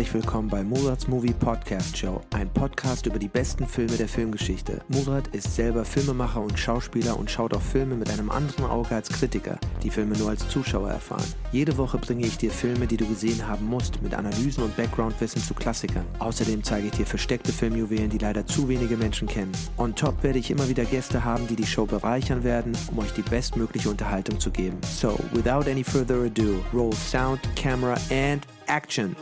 herzlich willkommen bei Murats Movie Podcast Show, ein Podcast über die besten Filme der Filmgeschichte. Murat ist selber Filmemacher und Schauspieler und schaut auf Filme mit einem anderen Auge als Kritiker, die Filme nur als Zuschauer erfahren. Jede Woche bringe ich dir Filme, die du gesehen haben musst, mit Analysen und Backgroundwissen zu Klassikern. Außerdem zeige ich dir versteckte Filmjuwelen, die leider zu wenige Menschen kennen. On top werde ich immer wieder Gäste haben, die die Show bereichern werden, um euch die bestmögliche Unterhaltung zu geben. So, without any further ado, roll sound, camera and action.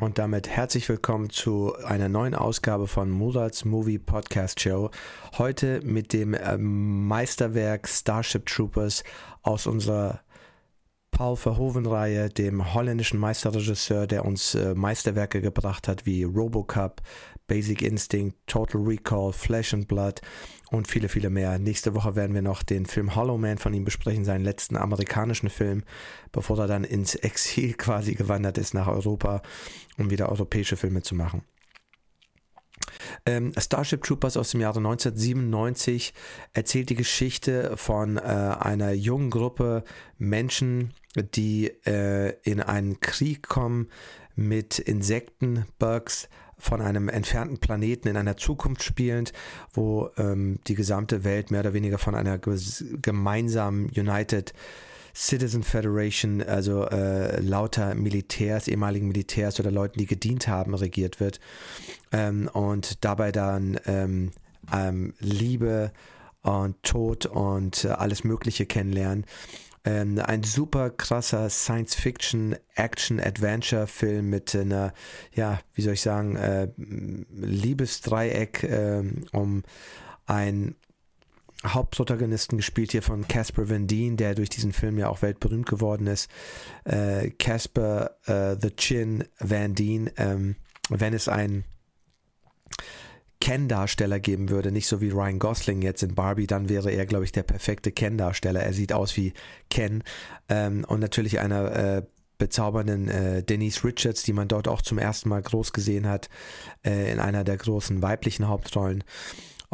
Und damit herzlich willkommen zu einer neuen Ausgabe von Murats Movie Podcast Show. Heute mit dem ähm, Meisterwerk Starship Troopers aus unserer Paul Verhoeven-Reihe, dem holländischen Meisterregisseur, der uns äh, Meisterwerke gebracht hat wie Robocop, Basic Instinct, Total Recall, Flesh and Blood und viele, viele mehr. Nächste Woche werden wir noch den Film Hollow Man von ihm besprechen, seinen letzten amerikanischen Film, bevor er dann ins Exil quasi gewandert ist nach Europa, um wieder europäische Filme zu machen. Ähm, Starship Troopers aus dem Jahre 1997 erzählt die Geschichte von äh, einer jungen Gruppe Menschen, die äh, in einen Krieg kommen mit Insekten, Bugs, von einem entfernten Planeten in einer Zukunft spielend, wo ähm, die gesamte Welt mehr oder weniger von einer gemeinsamen United Citizen Federation, also äh, lauter Militärs, ehemaligen Militärs oder Leuten, die gedient haben, regiert wird. Ähm, und dabei dann ähm, ähm, Liebe und Tod und äh, alles Mögliche kennenlernen. Ähm, ein super krasser Science-Fiction, Action-Adventure-Film mit einer, ja, wie soll ich sagen, äh, Liebesdreieck äh, um ein Hauptprotagonisten gespielt hier von Casper Van Dien, der durch diesen Film ja auch weltberühmt geworden ist. Äh, Casper äh, The Chin Van Dien, ähm, wenn es ein Ken-Darsteller geben würde, nicht so wie Ryan Gosling jetzt in Barbie, dann wäre er, glaube ich, der perfekte Ken-Darsteller. Er sieht aus wie Ken ähm, und natürlich einer äh, bezaubernden äh, Denise Richards, die man dort auch zum ersten Mal groß gesehen hat, äh, in einer der großen weiblichen Hauptrollen.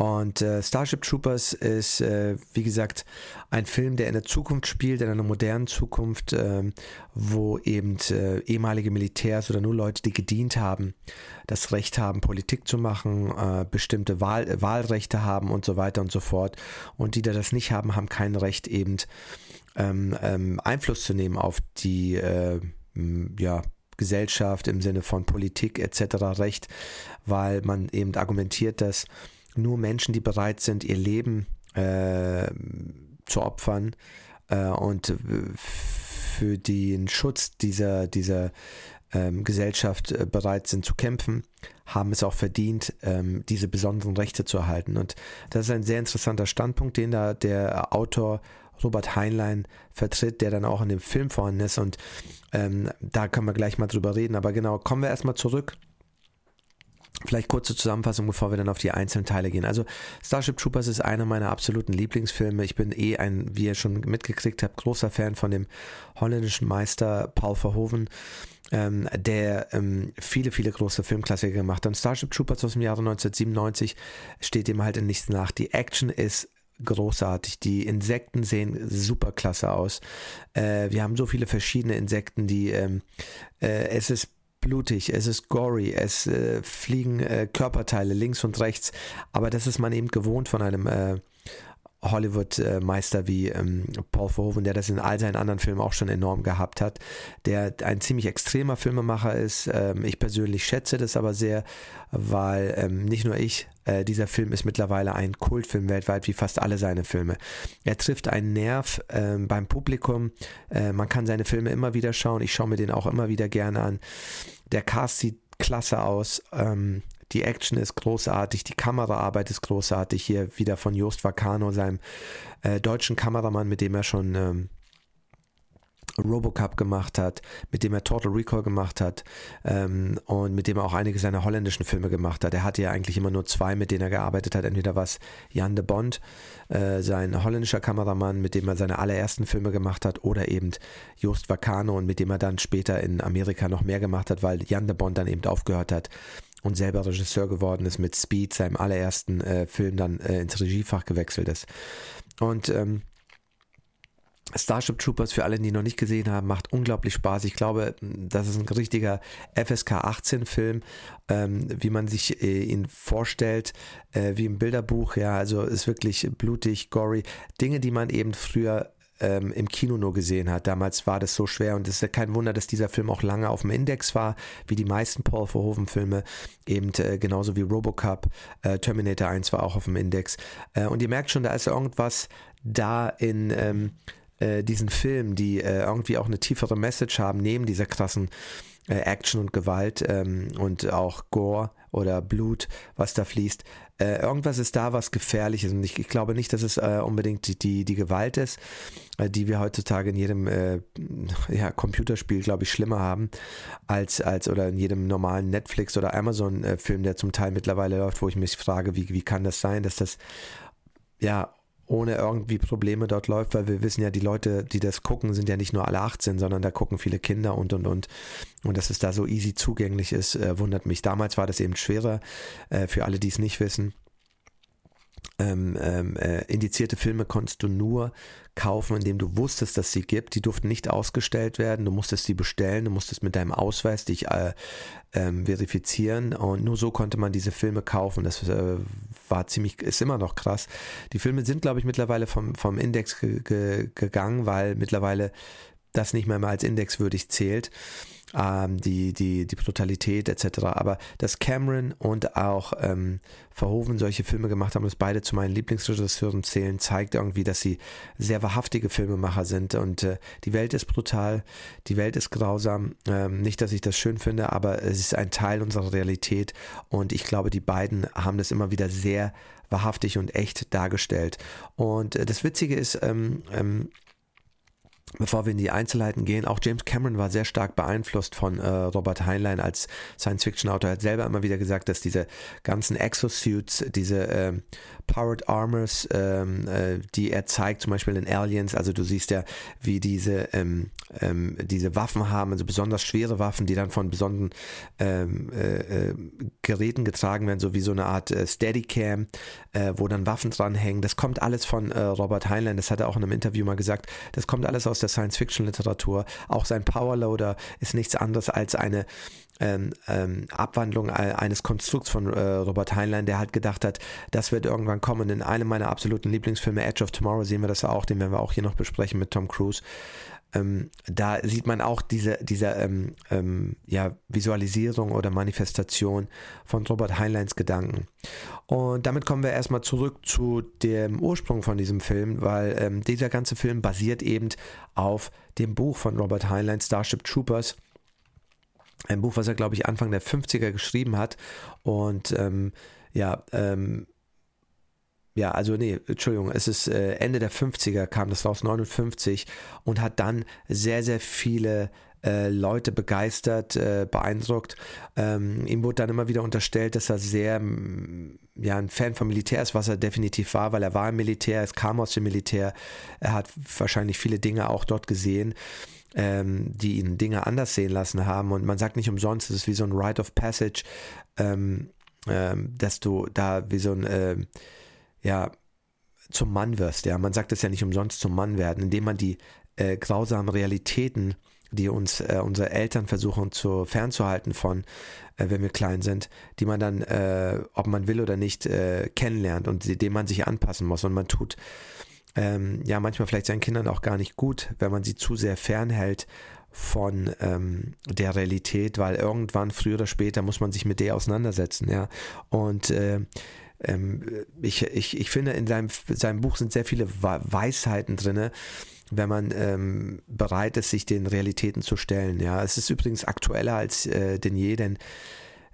Und äh, Starship Troopers ist, äh, wie gesagt, ein Film, der in der Zukunft spielt, in einer modernen Zukunft, äh, wo eben äh, ehemalige Militärs oder nur Leute, die gedient haben, das Recht haben, Politik zu machen, äh, bestimmte Wahl, Wahlrechte haben und so weiter und so fort. Und die, die das nicht haben, haben kein Recht, eben ähm, ähm, Einfluss zu nehmen auf die äh, ja, Gesellschaft im Sinne von Politik etc. Recht, weil man eben argumentiert, dass nur Menschen, die bereit sind, ihr Leben äh, zu opfern äh, und für den Schutz dieser, dieser ähm, Gesellschaft äh, bereit sind zu kämpfen, haben es auch verdient, ähm, diese besonderen Rechte zu erhalten. Und das ist ein sehr interessanter Standpunkt, den da der Autor Robert Heinlein vertritt, der dann auch in dem Film vorhanden ist. Und ähm, da können wir gleich mal drüber reden. Aber genau, kommen wir erstmal zurück Vielleicht kurze Zusammenfassung, bevor wir dann auf die einzelnen Teile gehen. Also Starship Troopers ist einer meiner absoluten Lieblingsfilme. Ich bin eh ein, wie ihr schon mitgekriegt habt, großer Fan von dem holländischen Meister Paul Verhoeven, ähm, der ähm, viele, viele große Filmklassiker gemacht hat. Und Starship Troopers aus dem Jahre 1997 steht dem halt in nichts nach. Die Action ist großartig. Die Insekten sehen super klasse aus. Äh, wir haben so viele verschiedene Insekten, die ähm, äh, es ist blutig, es ist gory, es äh, fliegen äh, Körperteile links und rechts, aber das ist man eben gewohnt von einem äh, Hollywood-Meister wie ähm, Paul Verhoeven, der das in all seinen anderen Filmen auch schon enorm gehabt hat, der ein ziemlich extremer Filmemacher ist. Ähm, ich persönlich schätze das aber sehr, weil ähm, nicht nur ich, äh, dieser Film ist mittlerweile ein Kultfilm weltweit, wie fast alle seine Filme. Er trifft einen Nerv ähm, beim Publikum. Äh, man kann seine Filme immer wieder schauen. Ich schaue mir den auch immer wieder gerne an. Der Cast sieht klasse aus. Ähm, die Action ist großartig, die Kameraarbeit ist großartig. Hier wieder von Jost Vacano, seinem äh, deutschen Kameramann, mit dem er schon ähm, Robocup gemacht hat, mit dem er Total Recall gemacht hat ähm, und mit dem er auch einige seiner holländischen Filme gemacht hat. Er hatte ja eigentlich immer nur zwei, mit denen er gearbeitet hat. Entweder was Jan de Bond, äh, sein holländischer Kameramann, mit dem er seine allerersten Filme gemacht hat, oder eben Joost Vacano und mit dem er dann später in Amerika noch mehr gemacht hat, weil Jan de Bond dann eben aufgehört hat und selber Regisseur geworden ist mit Speed, seinem allerersten äh, Film dann äh, ins Regiefach gewechselt ist. Und ähm, Starship Troopers, für alle, die noch nicht gesehen haben, macht unglaublich Spaß. Ich glaube, das ist ein richtiger FSK 18 Film, ähm, wie man sich äh, ihn vorstellt, äh, wie im Bilderbuch. Ja, also ist wirklich blutig, gory. Dinge, die man eben früher ähm, im Kino nur gesehen hat. Damals war das so schwer und es ist kein Wunder, dass dieser Film auch lange auf dem Index war, wie die meisten Paul Verhoeven Filme, eben äh, genauso wie Robocop, äh, Terminator 1 war auch auf dem Index. Äh, und ihr merkt schon, da ist irgendwas da in ähm, äh, diesen Filmen, die äh, irgendwie auch eine tiefere Message haben, neben dieser krassen äh, Action und Gewalt ähm, und auch Gore oder Blut, was da fließt. Äh, irgendwas ist da, was gefährlich ist. Und ich, ich glaube nicht, dass es äh, unbedingt die, die, die, Gewalt ist, äh, die wir heutzutage in jedem äh, ja, Computerspiel, glaube ich, schlimmer haben, als, als oder in jedem normalen Netflix- oder Amazon-Film, der zum Teil mittlerweile läuft, wo ich mich frage, wie, wie kann das sein, dass das ja ohne irgendwie Probleme dort läuft, weil wir wissen ja, die Leute, die das gucken, sind ja nicht nur alle 18, sondern da gucken viele Kinder und und und. Und dass es da so easy zugänglich ist, äh, wundert mich. Damals war das eben schwerer, äh, für alle, die es nicht wissen ähm, ähm, äh, indizierte Filme konntest du nur kaufen, indem du wusstest, dass sie gibt. Die durften nicht ausgestellt werden. Du musstest sie bestellen. Du musstest mit deinem Ausweis dich äh, ähm, verifizieren. Und nur so konnte man diese Filme kaufen. Das äh, war ziemlich, ist immer noch krass. Die Filme sind, glaube ich, mittlerweile vom, vom Index ge ge gegangen, weil mittlerweile das nicht mehr mal als indexwürdig zählt ähm, die, die, die Brutalität etc. Aber dass Cameron und auch ähm, Verhoeven solche Filme gemacht haben, dass beide zu meinen Lieblingsregisseuren zählen, zeigt irgendwie, dass sie sehr wahrhaftige Filmemacher sind und äh, die Welt ist brutal, die Welt ist grausam. Ähm, nicht, dass ich das schön finde, aber es ist ein Teil unserer Realität und ich glaube, die beiden haben das immer wieder sehr wahrhaftig und echt dargestellt. Und äh, das Witzige ist, ähm, ähm, Bevor wir in die Einzelheiten gehen, auch James Cameron war sehr stark beeinflusst von äh, Robert Heinlein als Science-Fiction-Autor. Er hat selber immer wieder gesagt, dass diese ganzen Exosuits, diese äh, Powered Armors, ähm, äh, die er zeigt, zum Beispiel in Aliens, also du siehst ja, wie diese, ähm, ähm, diese Waffen haben, also besonders schwere Waffen, die dann von besonderen ähm, äh, äh, Geräten getragen werden, so wie so eine Art äh, Steadicam, wo dann Waffen dranhängen. Das kommt alles von Robert Heinlein, das hat er auch in einem Interview mal gesagt. Das kommt alles aus der Science-Fiction-Literatur. Auch sein Powerloader ist nichts anderes als eine ähm, ähm, Abwandlung eines Konstrukts von äh, Robert Heinlein, der halt gedacht hat, das wird irgendwann kommen. In einem meiner absoluten Lieblingsfilme, Edge of Tomorrow, sehen wir das auch, den werden wir auch hier noch besprechen mit Tom Cruise. Ähm, da sieht man auch diese, diese ähm, ähm, ja, Visualisierung oder Manifestation von Robert Heinleins Gedanken. Und damit kommen wir erstmal zurück zu dem Ursprung von diesem Film, weil ähm, dieser ganze Film basiert eben auf dem Buch von Robert Heinlein, Starship Troopers. Ein Buch, was er, glaube ich, Anfang der 50er geschrieben hat. Und ähm, ja, ähm, ja, also nee, Entschuldigung, es ist äh, Ende der 50er kam das raus, 59 und hat dann sehr, sehr viele äh, Leute begeistert, äh, beeindruckt. Ähm, ihm wurde dann immer wieder unterstellt, dass er sehr ja, ein Fan vom Militär ist, was er definitiv war, weil er war im Militär, es kam aus dem Militär, er hat wahrscheinlich viele Dinge auch dort gesehen. Ähm, die ihn Dinge anders sehen lassen haben und man sagt nicht umsonst, es ist wie so ein Rite of Passage, ähm, ähm, dass du da wie so ein äh, ja, zum Mann wirst. Ja, man sagt es ja nicht umsonst zum Mann werden, indem man die äh, grausamen Realitäten, die uns äh, unsere Eltern versuchen zu fernzuhalten von, äh, wenn wir klein sind, die man dann, äh, ob man will oder nicht, äh, kennenlernt und dem man sich anpassen muss. Und man tut ähm, ja manchmal vielleicht seinen Kindern auch gar nicht gut, wenn man sie zu sehr fernhält von ähm, der Realität, weil irgendwann früher oder später muss man sich mit der auseinandersetzen, ja. Und äh, ich, ich, ich finde, in seinem, seinem Buch sind sehr viele Weisheiten drin, wenn man ähm, bereit ist, sich den Realitäten zu stellen. Ja, es ist übrigens aktueller als äh, denn je, denn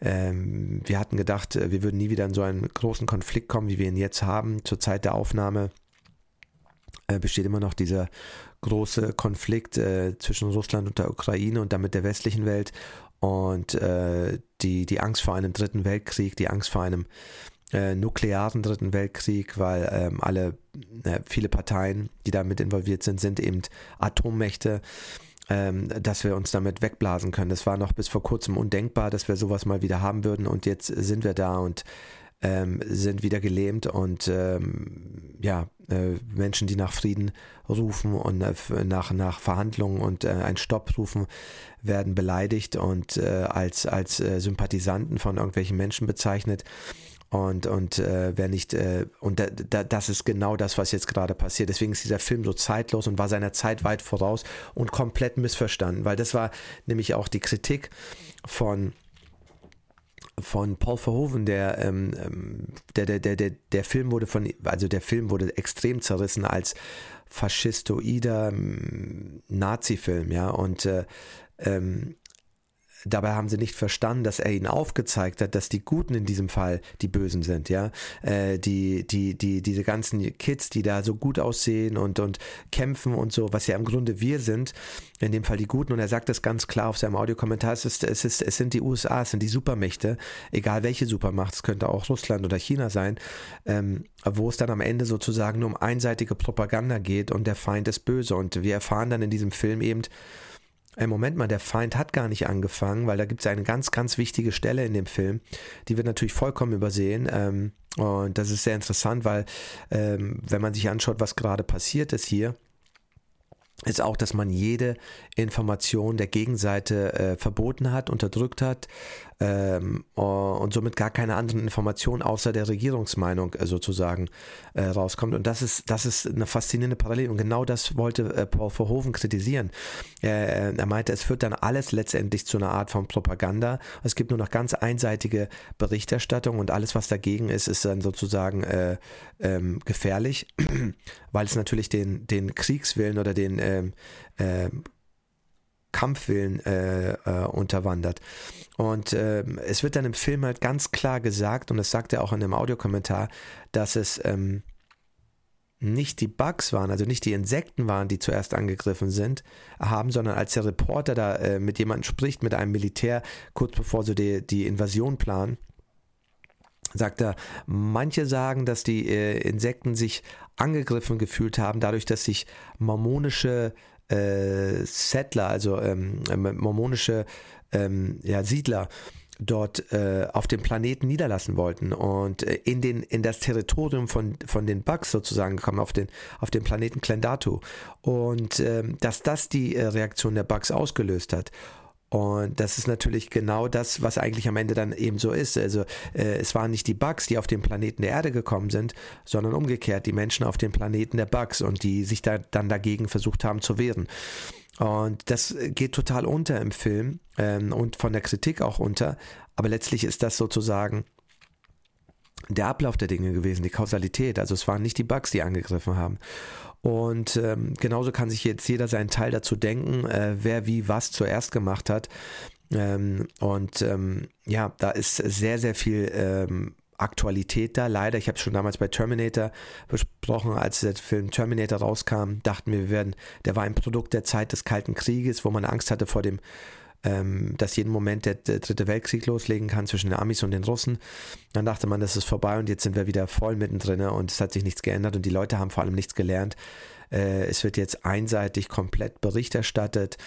ähm, wir hatten gedacht, äh, wir würden nie wieder in so einen großen Konflikt kommen, wie wir ihn jetzt haben. Zur Zeit der Aufnahme äh, besteht immer noch dieser große Konflikt äh, zwischen Russland und der Ukraine und damit der westlichen Welt und äh, die, die Angst vor einem dritten Weltkrieg, die Angst vor einem äh, nuklearen Dritten Weltkrieg, weil ähm, alle, äh, viele Parteien, die damit involviert sind, sind eben Atommächte, ähm, dass wir uns damit wegblasen können. Das war noch bis vor kurzem undenkbar, dass wir sowas mal wieder haben würden und jetzt sind wir da und ähm, sind wieder gelähmt und ähm, ja, äh, Menschen, die nach Frieden rufen und äh, nach, nach Verhandlungen und äh, einen Stopp rufen, werden beleidigt und äh, als, als äh, Sympathisanten von irgendwelchen Menschen bezeichnet. Und, und äh, wer nicht, äh, und da, da, das ist genau das, was jetzt gerade passiert. Deswegen ist dieser Film so zeitlos und war seiner Zeit weit voraus und komplett missverstanden, weil das war nämlich auch die Kritik von von Paul Verhoeven, der, ähm, ähm, der, der, der, der, der Film wurde von, also der Film wurde extrem zerrissen als faschistoider ähm, Nazi-Film, ja, und äh, ähm, Dabei haben sie nicht verstanden, dass er ihnen aufgezeigt hat, dass die Guten in diesem Fall die Bösen sind, ja. Äh, die, die, die, diese ganzen Kids, die da so gut aussehen und, und kämpfen und so, was ja im Grunde wir sind, in dem Fall die Guten. Und er sagt das ganz klar auf seinem Audiokommentar, es, ist, es, ist, es sind die USA, es sind die Supermächte, egal welche Supermacht, es könnte auch Russland oder China sein, ähm, wo es dann am Ende sozusagen nur um einseitige Propaganda geht und der Feind ist böse. Und wir erfahren dann in diesem Film eben, Ey, Moment mal, der Feind hat gar nicht angefangen, weil da gibt es eine ganz, ganz wichtige Stelle in dem Film, die wird natürlich vollkommen übersehen. Ähm, und das ist sehr interessant, weil ähm, wenn man sich anschaut, was gerade passiert ist hier, ist auch, dass man jede Information der Gegenseite äh, verboten hat, unterdrückt hat ähm, und somit gar keine anderen Informationen außer der Regierungsmeinung äh, sozusagen äh, rauskommt. Und das ist, das ist eine faszinierende Parallele. Und genau das wollte äh, Paul Verhoeven kritisieren. Er, er meinte, es führt dann alles letztendlich zu einer Art von Propaganda. Es gibt nur noch ganz einseitige Berichterstattung und alles, was dagegen ist, ist dann sozusagen äh, ähm, gefährlich, weil es natürlich den, den Kriegswillen oder den ähm, äh, Kampfwillen äh, äh, unterwandert. Und äh, es wird dann im Film halt ganz klar gesagt, und das sagt er auch in dem Audiokommentar, dass es ähm, nicht die Bugs waren, also nicht die Insekten waren, die zuerst angegriffen sind, haben, sondern als der Reporter da äh, mit jemandem spricht, mit einem Militär, kurz bevor sie die, die Invasion planen, sagt er, manche sagen, dass die äh, Insekten sich angegriffen gefühlt haben, dadurch, dass sich mormonische äh, Settler, also ähm, mormonische ähm, ja, Siedler, dort äh, auf dem Planeten niederlassen wollten und äh, in, den, in das Territorium von, von den Bugs sozusagen gekommen, auf den, auf den Planeten Klendatu. Und ähm, dass das die äh, Reaktion der Bugs ausgelöst hat. Und das ist natürlich genau das, was eigentlich am Ende dann eben so ist. Also äh, es waren nicht die Bugs, die auf den Planeten der Erde gekommen sind, sondern umgekehrt die Menschen auf dem Planeten der Bugs und die sich da dann dagegen versucht haben zu wehren. Und das geht total unter im Film ähm, und von der Kritik auch unter. Aber letztlich ist das sozusagen der Ablauf der Dinge gewesen, die Kausalität. Also es waren nicht die Bugs, die angegriffen haben. Und ähm, genauso kann sich jetzt jeder seinen Teil dazu denken, äh, wer wie was zuerst gemacht hat. Ähm, und ähm, ja, da ist sehr, sehr viel ähm, Aktualität da. Leider, ich habe es schon damals bei Terminator besprochen, als der Film Terminator rauskam, dachten wir, wir werden, der war ein Produkt der Zeit des Kalten Krieges, wo man Angst hatte vor dem ähm, dass jeden Moment der, der, dritte Weltkrieg loslegen kann zwischen den Amis und den Russen. Dann dachte man, das ist vorbei und jetzt sind wir wieder voll mittendrin und es hat sich nichts geändert und die Leute haben vor allem nichts gelernt. Äh, es wird jetzt einseitig komplett Bericht erstattet.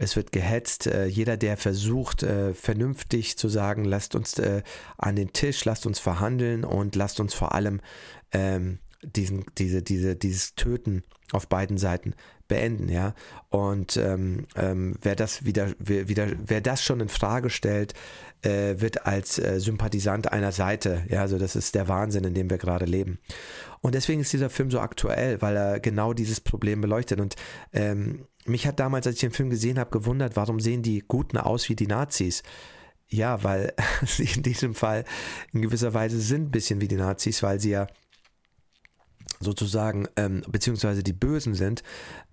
Es wird gehetzt. Äh, jeder, der versucht, äh, vernünftig zu sagen, lasst uns an den Tisch, lasst uns verhandeln und lasst uns vor allem ähm, diesen, diese, diese, dieses Töten auf beiden Seiten beenden, ja. Und ähm, ähm, wer das wieder, wieder, wer das schon in Frage stellt, äh, wird als äh, Sympathisant einer Seite, ja, also das ist der Wahnsinn, in dem wir gerade leben. Und deswegen ist dieser Film so aktuell, weil er genau dieses Problem beleuchtet. Und ähm, mich hat damals, als ich den Film gesehen habe, gewundert, warum sehen die Guten aus wie die Nazis? Ja, weil sie in diesem Fall in gewisser Weise sind ein bisschen wie die Nazis, weil sie ja sozusagen, ähm, beziehungsweise die Bösen sind,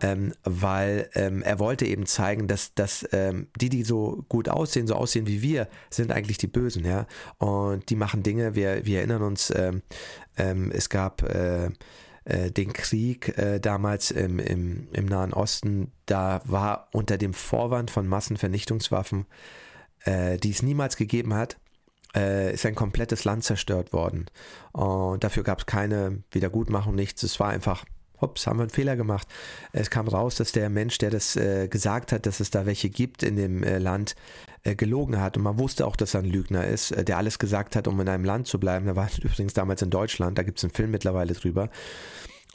ähm, weil ähm, er wollte eben zeigen, dass, dass ähm, die, die so gut aussehen, so aussehen wie wir, sind eigentlich die Bösen, ja. Und die machen Dinge, wir, wir erinnern uns, ähm, ähm, es gab äh, äh, den Krieg äh, damals im, im, im Nahen Osten, da war unter dem Vorwand von Massenvernichtungswaffen, äh, die es niemals gegeben hat, äh, ist ein komplettes Land zerstört worden. Und dafür gab es keine Wiedergutmachung, nichts. Es war einfach ups, haben wir einen Fehler gemacht. Es kam raus, dass der Mensch, der das äh, gesagt hat, dass es da welche gibt in dem äh, Land, äh, gelogen hat. Und man wusste auch, dass er ein Lügner ist, äh, der alles gesagt hat, um in einem Land zu bleiben. Da war übrigens damals in Deutschland, da gibt es einen Film mittlerweile drüber.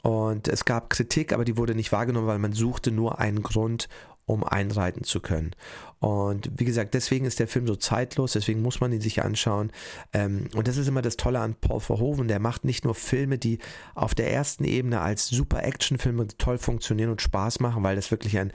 Und es gab Kritik, aber die wurde nicht wahrgenommen, weil man suchte nur einen Grund, um einreiten zu können. Und wie gesagt, deswegen ist der Film so zeitlos, deswegen muss man ihn sich anschauen. Ähm, und das ist immer das Tolle an Paul Verhoeven, der macht nicht nur Filme, die auf der ersten Ebene als super Actionfilme toll funktionieren und Spaß machen, weil das wirklich ein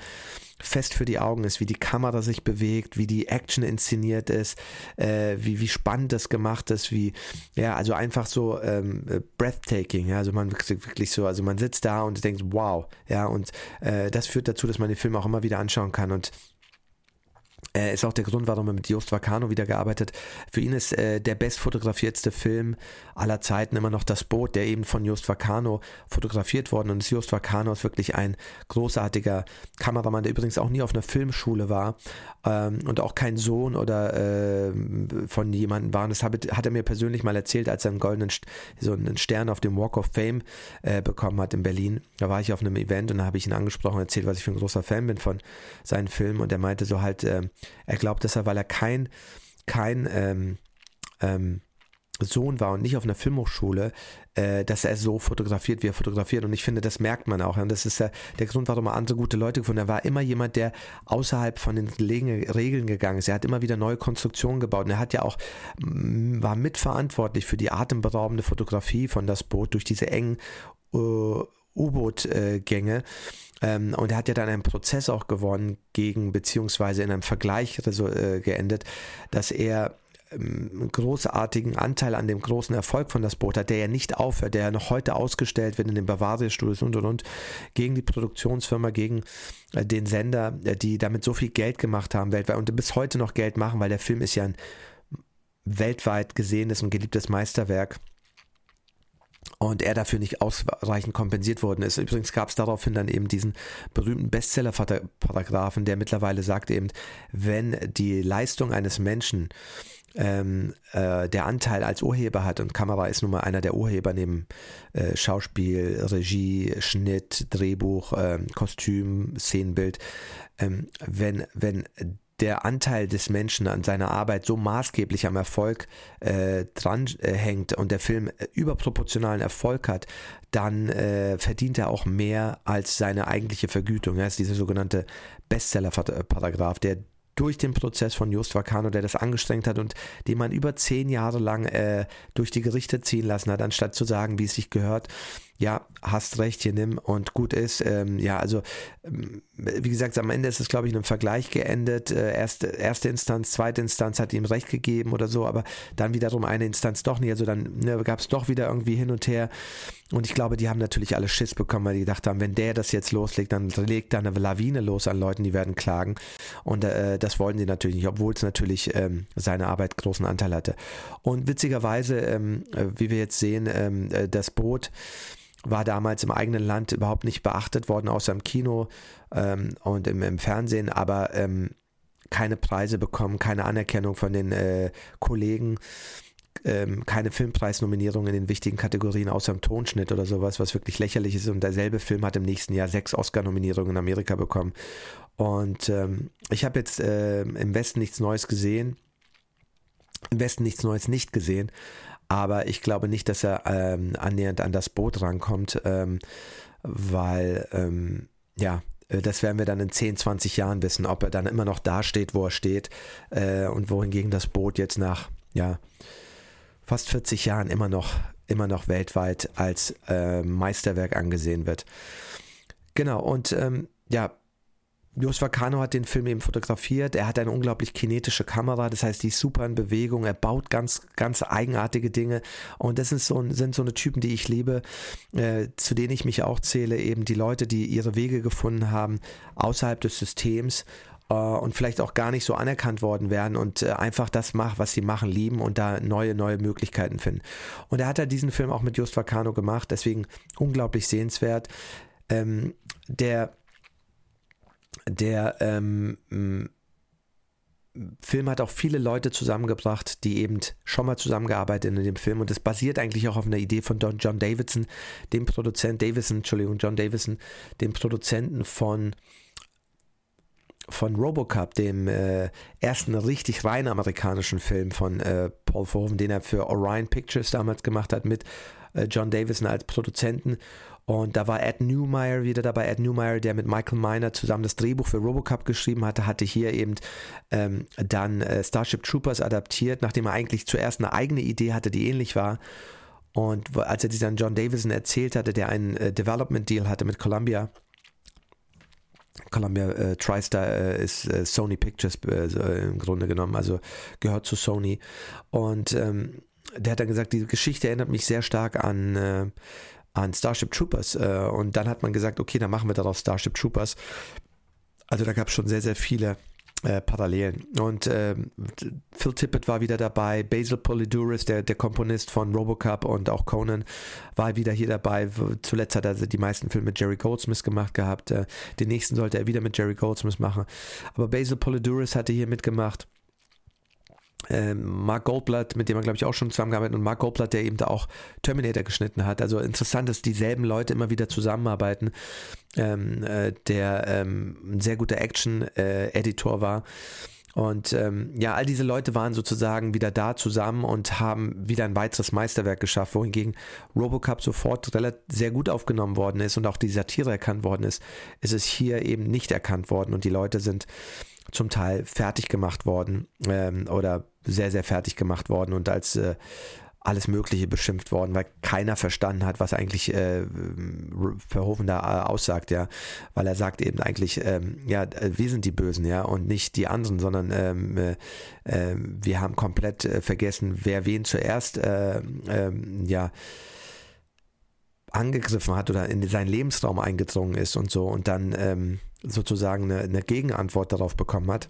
fest für die Augen ist, wie die Kamera sich bewegt, wie die Action inszeniert ist, äh, wie, wie spannend das gemacht ist, wie, ja, also einfach so ähm, äh, breathtaking, ja, also man wirklich so, also man sitzt da und denkt, wow, ja, und äh, das führt dazu, dass man den Film auch immer wieder anschauen kann. Und äh, ist auch der Grund, warum er mit Just Vacano wieder gearbeitet. Für ihn ist äh, der bestfotografiertste Film aller Zeiten immer noch das Boot, der eben von Just Vacano fotografiert worden und Just Vacano ist wirklich ein großartiger Kameramann, der übrigens auch nie auf einer Filmschule war ähm, und auch kein Sohn oder äh, von jemandem war. Und das hat, hat, er mir persönlich mal erzählt, als er einen goldenen so einen Stern auf dem Walk of Fame äh, bekommen hat in Berlin. Da war ich auf einem Event und da habe ich ihn angesprochen und erzählt, was ich für ein großer Fan bin von seinen Filmen und er meinte so halt, ähm, er glaubt deshalb, weil er kein, kein ähm, ähm, Sohn war und nicht auf einer Filmhochschule, äh, dass er so fotografiert, wie er fotografiert. Und ich finde, das merkt man auch. Und das ist ja der Grund, warum er andere gute Leute gefunden hat. Er war immer jemand, der außerhalb von den Regeln gegangen ist. Er hat immer wieder neue Konstruktionen gebaut. Und er hat ja auch, war mitverantwortlich für die atemberaubende Fotografie von das Boot durch diese engen uh, U-Boot-Gänge. Ähm, und er hat ja dann einen Prozess auch gewonnen gegen, beziehungsweise in einem Vergleich äh, geendet, dass er ähm, großartigen Anteil an dem großen Erfolg von das Boot hat, der ja nicht aufhört, der ja noch heute ausgestellt wird in den Bavaria-Studios und und und, gegen die Produktionsfirma, gegen äh, den Sender, äh, die damit so viel Geld gemacht haben weltweit und bis heute noch Geld machen, weil der Film ist ja ein weltweit gesehenes und geliebtes Meisterwerk und er dafür nicht ausreichend kompensiert worden ist. Übrigens gab es daraufhin dann eben diesen berühmten Bestseller-Paragraphen, der mittlerweile sagt eben, wenn die Leistung eines Menschen ähm, äh, der Anteil als Urheber hat und Kamera ist nun mal einer der Urheber neben äh, Schauspiel, Regie, Schnitt, Drehbuch, äh, Kostüm, Szenenbild, ähm, wenn, wenn der Anteil des Menschen an seiner Arbeit so maßgeblich am Erfolg äh, dran äh, hängt und der Film äh, überproportionalen Erfolg hat, dann äh, verdient er auch mehr als seine eigentliche Vergütung. Das ist dieser sogenannte Bestseller-Paragraph, der durch den Prozess von Just Vacano, der das angestrengt hat und den man über zehn Jahre lang äh, durch die Gerichte ziehen lassen hat, anstatt zu sagen, wie es sich gehört, ja, hast recht, hier nimm und gut ist. Ähm, ja, also ähm, wie gesagt, am Ende ist es, glaube ich, in einem Vergleich geendet. Äh, erste, erste Instanz, zweite Instanz hat ihm recht gegeben oder so, aber dann wiederum eine Instanz doch nicht. Also dann ne, gab es doch wieder irgendwie hin und her. Und ich glaube, die haben natürlich alle Schiss bekommen, weil die gedacht haben, wenn der das jetzt loslegt, dann legt da eine Lawine los an Leuten, die werden klagen. Und äh, das wollten sie natürlich nicht, obwohl es natürlich ähm, seine Arbeit großen Anteil hatte. Und witzigerweise, ähm, äh, wie wir jetzt sehen, ähm, äh, das Boot, war damals im eigenen Land überhaupt nicht beachtet worden, außer im Kino ähm, und im, im, Fernsehen, aber ähm, keine Preise bekommen, keine Anerkennung von den äh, Kollegen, ähm, keine Filmpreisnominierung in den wichtigen Kategorien, außer im Tonschnitt oder sowas, was wirklich lächerlich ist. Und derselbe Film hat im nächsten Jahr sechs Oscar-Nominierungen in Amerika bekommen. Und ähm, ich habe jetzt äh, im Westen nichts Neues gesehen. Im Westen nichts Neues nicht gesehen, aber ich glaube nicht, dass er ähm, annähernd an das Boot rankommt, ähm, weil, ähm, ja, äh, das werden wir dann in 10, 20 Jahren wissen, ob er dann immer noch da steht, wo er steht äh, und wohingegen das Boot jetzt nach, ja, fast 40 Jahren immer noch, immer noch weltweit als äh, Meisterwerk angesehen wird. Genau, und ähm, ja, Jos Vacano hat den Film eben fotografiert. Er hat eine unglaublich kinetische Kamera, das heißt, die ist super in Bewegung. Er baut ganz, ganz eigenartige Dinge. Und das sind so, sind so eine Typen, die ich liebe, äh, zu denen ich mich auch zähle. Eben die Leute, die ihre Wege gefunden haben außerhalb des Systems äh, und vielleicht auch gar nicht so anerkannt worden werden und äh, einfach das machen, was sie machen, lieben und da neue, neue Möglichkeiten finden. Und er hat ja diesen Film auch mit Just Vacano gemacht, deswegen unglaublich sehenswert. Ähm, der der ähm, Film hat auch viele Leute zusammengebracht, die eben schon mal zusammengearbeitet in dem Film. Und das basiert eigentlich auch auf einer Idee von Don John Davidson, dem Produzent Davison, Entschuldigung, John Davison, dem Produzenten von von Robocop, dem äh, ersten richtig rein amerikanischen Film von äh, Paul Verhoeven, den er für Orion Pictures damals gemacht hat mit äh, John Davison als Produzenten und da war Ed Newmeyer wieder dabei. Ed Newmeyer, der mit Michael Miner zusammen das Drehbuch für Robocop geschrieben hatte, hatte hier eben ähm, dann äh, Starship Troopers adaptiert, nachdem er eigentlich zuerst eine eigene Idee hatte, die ähnlich war. Und als er die dann John Davison erzählt hatte, der einen äh, Development Deal hatte mit Columbia, Columbia äh, TriStar äh, ist äh, Sony Pictures äh, im Grunde genommen, also gehört zu Sony. Und ähm, der hat dann gesagt, die Geschichte erinnert mich sehr stark an äh, an Starship Troopers. Äh, und dann hat man gesagt, okay, dann machen wir daraus Starship Troopers. Also da gab es schon sehr, sehr viele äh, Parallelen. Und äh, Phil Tippett war wieder dabei, Basil Polidouris, der, der Komponist von Robocop und auch Conan, war wieder hier dabei. Zuletzt hat er die meisten Filme mit Jerry Goldsmith gemacht gehabt. Äh, den nächsten sollte er wieder mit Jerry Goldsmith machen. Aber Basil Polidouris hatte hier mitgemacht ähm, Mark Goldblatt, mit dem er glaube ich auch schon zusammengearbeitet und Mark Goldblatt, der eben da auch Terminator geschnitten hat. Also interessant, dass dieselben Leute immer wieder zusammenarbeiten. Ähm, äh, der ähm, ein sehr guter Action-Editor äh, war. Und ähm, ja, all diese Leute waren sozusagen wieder da zusammen und haben wieder ein weiteres Meisterwerk geschafft, wohingegen Robocop sofort sehr gut aufgenommen worden ist und auch die Satire erkannt worden ist, ist es hier eben nicht erkannt worden und die Leute sind zum Teil fertig gemacht worden ähm, oder sehr, sehr fertig gemacht worden und als äh, alles Mögliche beschimpft worden, weil keiner verstanden hat, was eigentlich äh, Verhoeven da äh, aussagt, ja, weil er sagt eben eigentlich, ähm, ja, wir sind die Bösen, ja, und nicht die anderen, sondern ähm, äh, äh wir haben komplett äh, vergessen, wer wen zuerst, äh, ähm, ja, angegriffen hat oder in seinen Lebensraum eingedrungen ist und so und dann ähm, sozusagen eine, eine Gegenantwort darauf bekommen hat.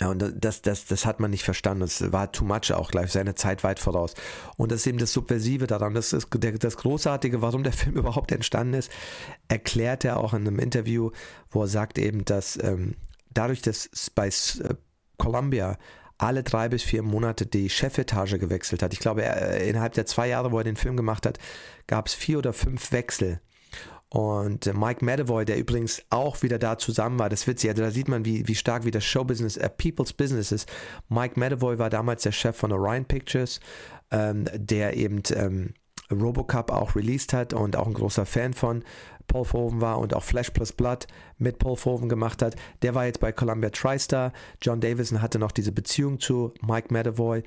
Ja, und das, das, das hat man nicht verstanden. Es war too much auch gleich, seine Zeit weit voraus. Und das ist eben das Subversive daran. Das ist das Großartige, warum der Film überhaupt entstanden ist, erklärt er auch in einem Interview, wo er sagt eben, dass ähm, dadurch, dass bei äh, Columbia alle drei bis vier Monate die Chefetage gewechselt hat. Ich glaube, er, äh, innerhalb der zwei Jahre, wo er den Film gemacht hat, gab es vier oder fünf Wechsel und äh, Mike Medavoy, der übrigens auch wieder da zusammen war, das ist witzig, also da sieht man, wie, wie stark wie das Showbusiness, äh, People's Business ist. Mike Medavoy war damals der Chef von Orion Pictures, ähm, der eben ähm, Robocop auch released hat und auch ein großer Fan von Paul Verhoeven war und auch Flash Plus Blood mit Paul Verhoeven gemacht hat. Der war jetzt bei Columbia TriStar. John Davison hatte noch diese Beziehung zu Mike Medavoy.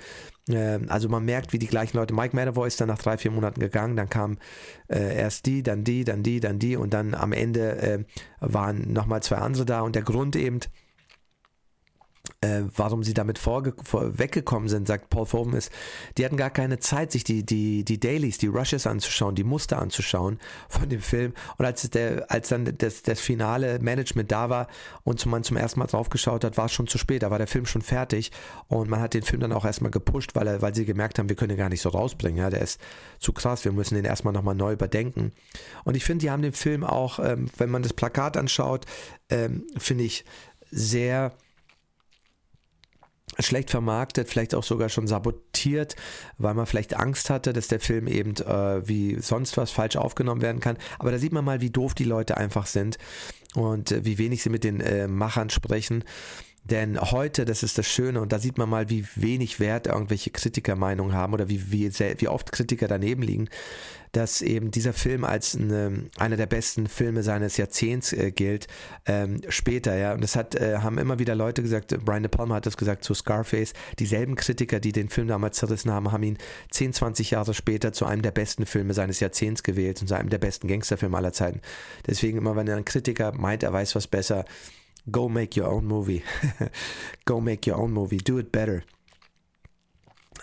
Ähm, also man merkt, wie die gleichen Leute. Mike Medavoy ist dann nach drei, vier Monaten gegangen. Dann kam äh, erst die, dann die, dann die, dann die und dann am Ende äh, waren nochmal zwei andere da. Und der Grund eben, äh, warum sie damit vor weggekommen sind, sagt Paul Verhoeven, ist, die hatten gar keine Zeit, sich die, die, die Dailies, die Rushes anzuschauen, die Muster anzuschauen von dem Film. Und als, der, als dann das, das finale Management da war und man zum ersten Mal drauf geschaut hat, war es schon zu spät. Da war der Film schon fertig und man hat den Film dann auch erstmal gepusht, weil, er, weil sie gemerkt haben, wir können den gar nicht so rausbringen. Ja? Der ist zu krass, wir müssen den erstmal nochmal neu überdenken. Und ich finde, die haben den Film auch, ähm, wenn man das Plakat anschaut, ähm, finde ich sehr schlecht vermarktet, vielleicht auch sogar schon sabotiert, weil man vielleicht Angst hatte, dass der Film eben äh, wie sonst was falsch aufgenommen werden kann. Aber da sieht man mal, wie doof die Leute einfach sind und äh, wie wenig sie mit den äh, Machern sprechen. Denn heute, das ist das Schöne, und da sieht man mal, wie wenig Wert irgendwelche Kritikermeinungen haben oder wie, wie, wie oft Kritiker daneben liegen dass eben dieser Film als eine, einer der besten Filme seines Jahrzehnts äh, gilt, ähm, später, ja. Und das hat, äh, haben immer wieder Leute gesagt, Brian De Palma hat das gesagt zu Scarface, dieselben Kritiker, die den Film damals zerrissen haben, haben ihn 10, 20 Jahre später zu einem der besten Filme seines Jahrzehnts gewählt und zu einem der besten Gangsterfilme aller Zeiten. Deswegen immer, wenn ein Kritiker meint, er weiß was besser, go make your own movie. go make your own movie. Do it better.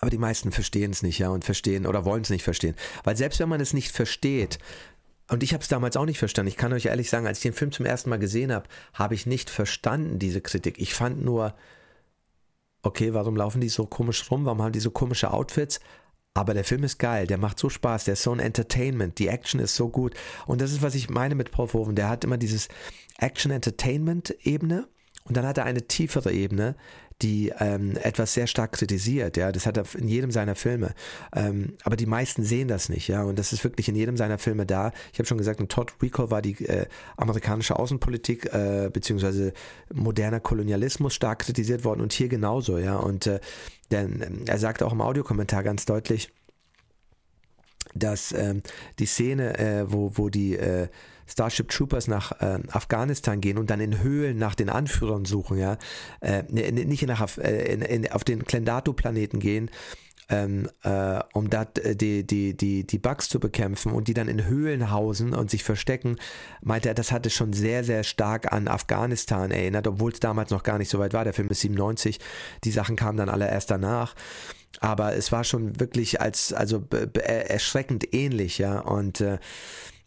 Aber die meisten verstehen es nicht, ja, und verstehen oder wollen es nicht verstehen. Weil selbst wenn man es nicht versteht, und ich habe es damals auch nicht verstanden, ich kann euch ehrlich sagen, als ich den Film zum ersten Mal gesehen habe, habe ich nicht verstanden, diese Kritik. Ich fand nur, okay, warum laufen die so komisch rum, warum haben die so komische Outfits? Aber der Film ist geil, der macht so Spaß, der ist so ein Entertainment, die Action ist so gut. Und das ist, was ich meine mit Paul Verhoeven. Der hat immer dieses Action-Entertainment-Ebene Und dann hat er eine tiefere Ebene, die ähm, etwas sehr stark kritisiert. Ja, das hat er in jedem seiner Filme. Ähm, aber die meisten sehen das nicht. Ja, und das ist wirklich in jedem seiner Filme da. Ich habe schon gesagt, in Todd Recall war die äh, amerikanische Außenpolitik äh, beziehungsweise moderner Kolonialismus stark kritisiert worden und hier genauso. Ja, und äh, denn er sagt auch im Audiokommentar ganz deutlich, dass ähm, die Szene, äh, wo, wo die äh, Starship Troopers nach äh, Afghanistan gehen und dann in Höhlen nach den Anführern suchen, ja, äh, nicht nach, äh, in, in, auf den Klendato-Planeten gehen, ähm, äh, um da äh, die, die, die, die Bugs zu bekämpfen und die dann in Höhlen hausen und sich verstecken, meinte er, das hatte schon sehr, sehr stark an Afghanistan erinnert, obwohl es damals noch gar nicht so weit war. Der Film ist 97, die Sachen kamen dann alle erst danach. Aber es war schon wirklich als, also erschreckend ähnlich, ja. Und äh,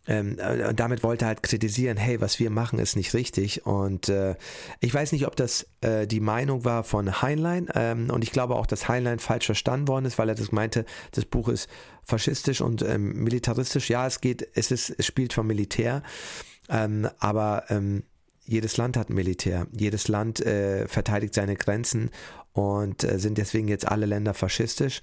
ähm, und damit wollte er halt kritisieren, hey, was wir machen, ist nicht richtig. Und äh, ich weiß nicht, ob das äh, die Meinung war von Heinlein. Ähm, und ich glaube auch, dass Heinlein falsch verstanden worden ist, weil er das meinte, das Buch ist faschistisch und ähm, militaristisch. Ja, es geht, es ist, es spielt vom Militär. Ähm, aber ähm, jedes Land hat ein Militär. Jedes Land äh, verteidigt seine Grenzen und äh, sind deswegen jetzt alle Länder faschistisch.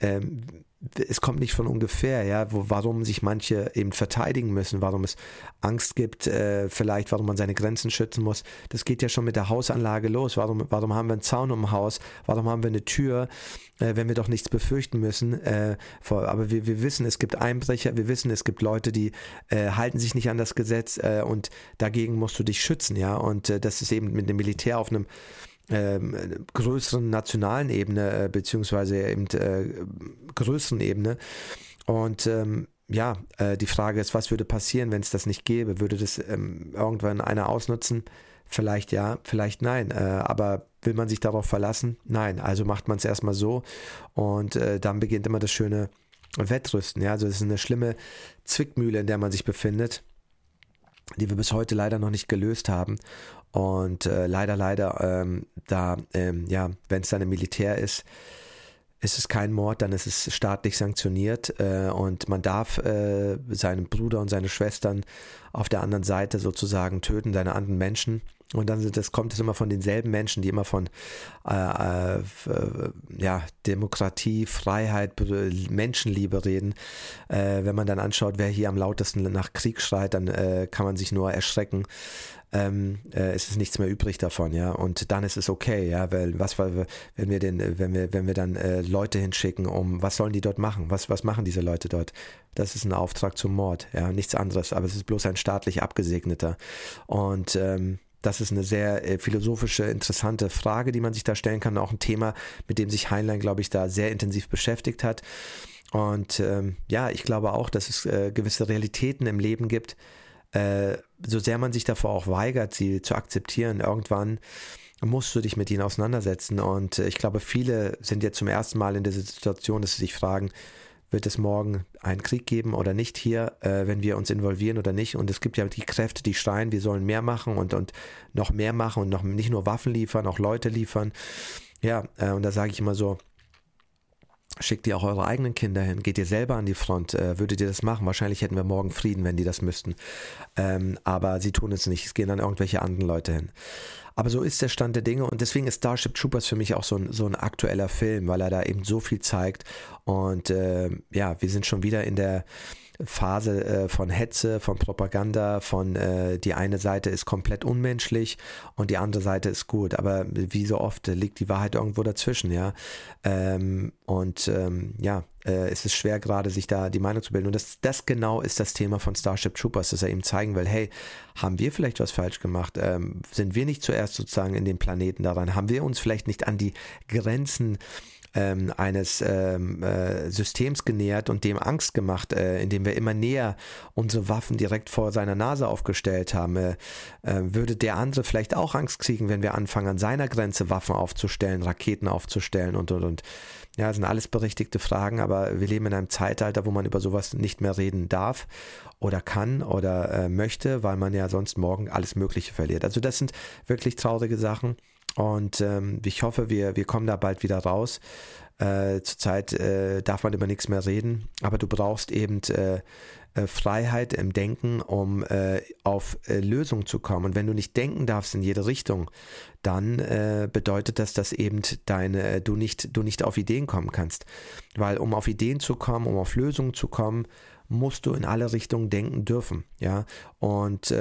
Ähm, es kommt nicht von ungefähr, ja, wo, warum sich manche eben verteidigen müssen, warum es Angst gibt, äh, vielleicht, warum man seine Grenzen schützen muss. Das geht ja schon mit der Hausanlage los. Warum, warum haben wir einen Zaun um Haus? Warum haben wir eine Tür, äh, wenn wir doch nichts befürchten müssen? Äh, vor, aber wir, wir wissen, es gibt Einbrecher, wir wissen, es gibt Leute, die äh, halten sich nicht an das Gesetz äh, und dagegen musst du dich schützen, ja. Und äh, das ist eben mit dem Militär auf einem ähm, größeren nationalen Ebene, äh, beziehungsweise eben äh, größeren Ebene. Und ähm, ja, äh, die Frage ist, was würde passieren, wenn es das nicht gäbe? Würde das ähm, irgendwann einer ausnutzen? Vielleicht ja, vielleicht nein. Äh, aber will man sich darauf verlassen? Nein. Also macht man es erstmal so und äh, dann beginnt immer das schöne Wettrüsten. Ja, also es ist eine schlimme Zwickmühle, in der man sich befindet die wir bis heute leider noch nicht gelöst haben. Und äh, leider, leider, ähm, da, ähm, ja, wenn es dann im Militär ist, ist es kein Mord, dann ist es staatlich sanktioniert äh, und man darf äh, seinen Bruder und seine Schwestern auf der anderen Seite sozusagen töten, seine anderen Menschen. Und dann das kommt es immer von denselben Menschen, die immer von äh, äh ja, Demokratie, Freiheit, Menschenliebe reden. Äh, wenn man dann anschaut, wer hier am lautesten nach Krieg schreit, dann äh, kann man sich nur erschrecken ähm, äh, es ist nichts mehr übrig davon, ja. Und dann ist es okay, ja, weil was wenn wir den, wenn wir, wenn wir dann äh, Leute hinschicken, um was sollen die dort machen? Was, was machen diese Leute dort? Das ist ein Auftrag zum Mord, ja, nichts anderes, aber es ist bloß ein staatlich abgesegneter. Und ähm, das ist eine sehr äh, philosophische, interessante Frage, die man sich da stellen kann. Auch ein Thema, mit dem sich Heinlein, glaube ich, da sehr intensiv beschäftigt hat. Und ähm, ja, ich glaube auch, dass es äh, gewisse Realitäten im Leben gibt, äh, so sehr man sich davor auch weigert, sie zu akzeptieren, irgendwann musst du dich mit ihnen auseinandersetzen. Und äh, ich glaube, viele sind jetzt zum ersten Mal in dieser Situation, dass sie sich fragen, wird es morgen einen Krieg geben oder nicht hier, äh, wenn wir uns involvieren oder nicht. Und es gibt ja die Kräfte, die schreien, wir sollen mehr machen und, und noch mehr machen und noch nicht nur Waffen liefern, auch Leute liefern. Ja, äh, und da sage ich immer so, Schickt ihr auch eure eigenen Kinder hin? Geht ihr selber an die Front? Äh, würdet ihr das machen? Wahrscheinlich hätten wir morgen Frieden, wenn die das müssten. Ähm, aber sie tun es nicht. Es gehen dann irgendwelche anderen Leute hin. Aber so ist der Stand der Dinge und deswegen ist Starship Troopers für mich auch so ein, so ein aktueller Film, weil er da eben so viel zeigt. Und äh, ja, wir sind schon wieder in der Phase äh, von Hetze, von Propaganda, von äh, die eine Seite ist komplett unmenschlich und die andere Seite ist gut. Aber wie so oft liegt die Wahrheit irgendwo dazwischen, ja. Ähm, und ähm, ja, äh, es ist schwer gerade, sich da die Meinung zu bilden. Und das, das genau ist das Thema von Starship Troopers, dass er ihm zeigen will, hey, haben wir vielleicht was falsch gemacht? Ähm, sind wir nicht zuerst sozusagen in den Planeten daran? Haben wir uns vielleicht nicht an die Grenzen ähm, eines ähm, äh, Systems genähert und dem Angst gemacht, äh, indem wir immer näher unsere Waffen direkt vor seiner Nase aufgestellt haben. Äh, äh, würde der andere vielleicht auch Angst kriegen, wenn wir anfangen, an seiner Grenze Waffen aufzustellen, Raketen aufzustellen und und und. Ja, sind alles berechtigte Fragen, aber wir leben in einem Zeitalter, wo man über sowas nicht mehr reden darf oder kann oder äh, möchte, weil man ja sonst morgen alles Mögliche verliert. Also das sind wirklich traurige Sachen. Und ähm, ich hoffe, wir, wir kommen da bald wieder raus. Äh, zurzeit äh, darf man über nichts mehr reden, aber du brauchst eben äh, äh, Freiheit im Denken, um äh, auf äh, Lösungen zu kommen. Und wenn du nicht denken darfst in jede Richtung, dann äh, bedeutet das, dass eben deine, du nicht, du nicht auf Ideen kommen kannst. Weil um auf Ideen zu kommen, um auf Lösungen zu kommen, musst du in alle Richtungen denken dürfen. Ja. Und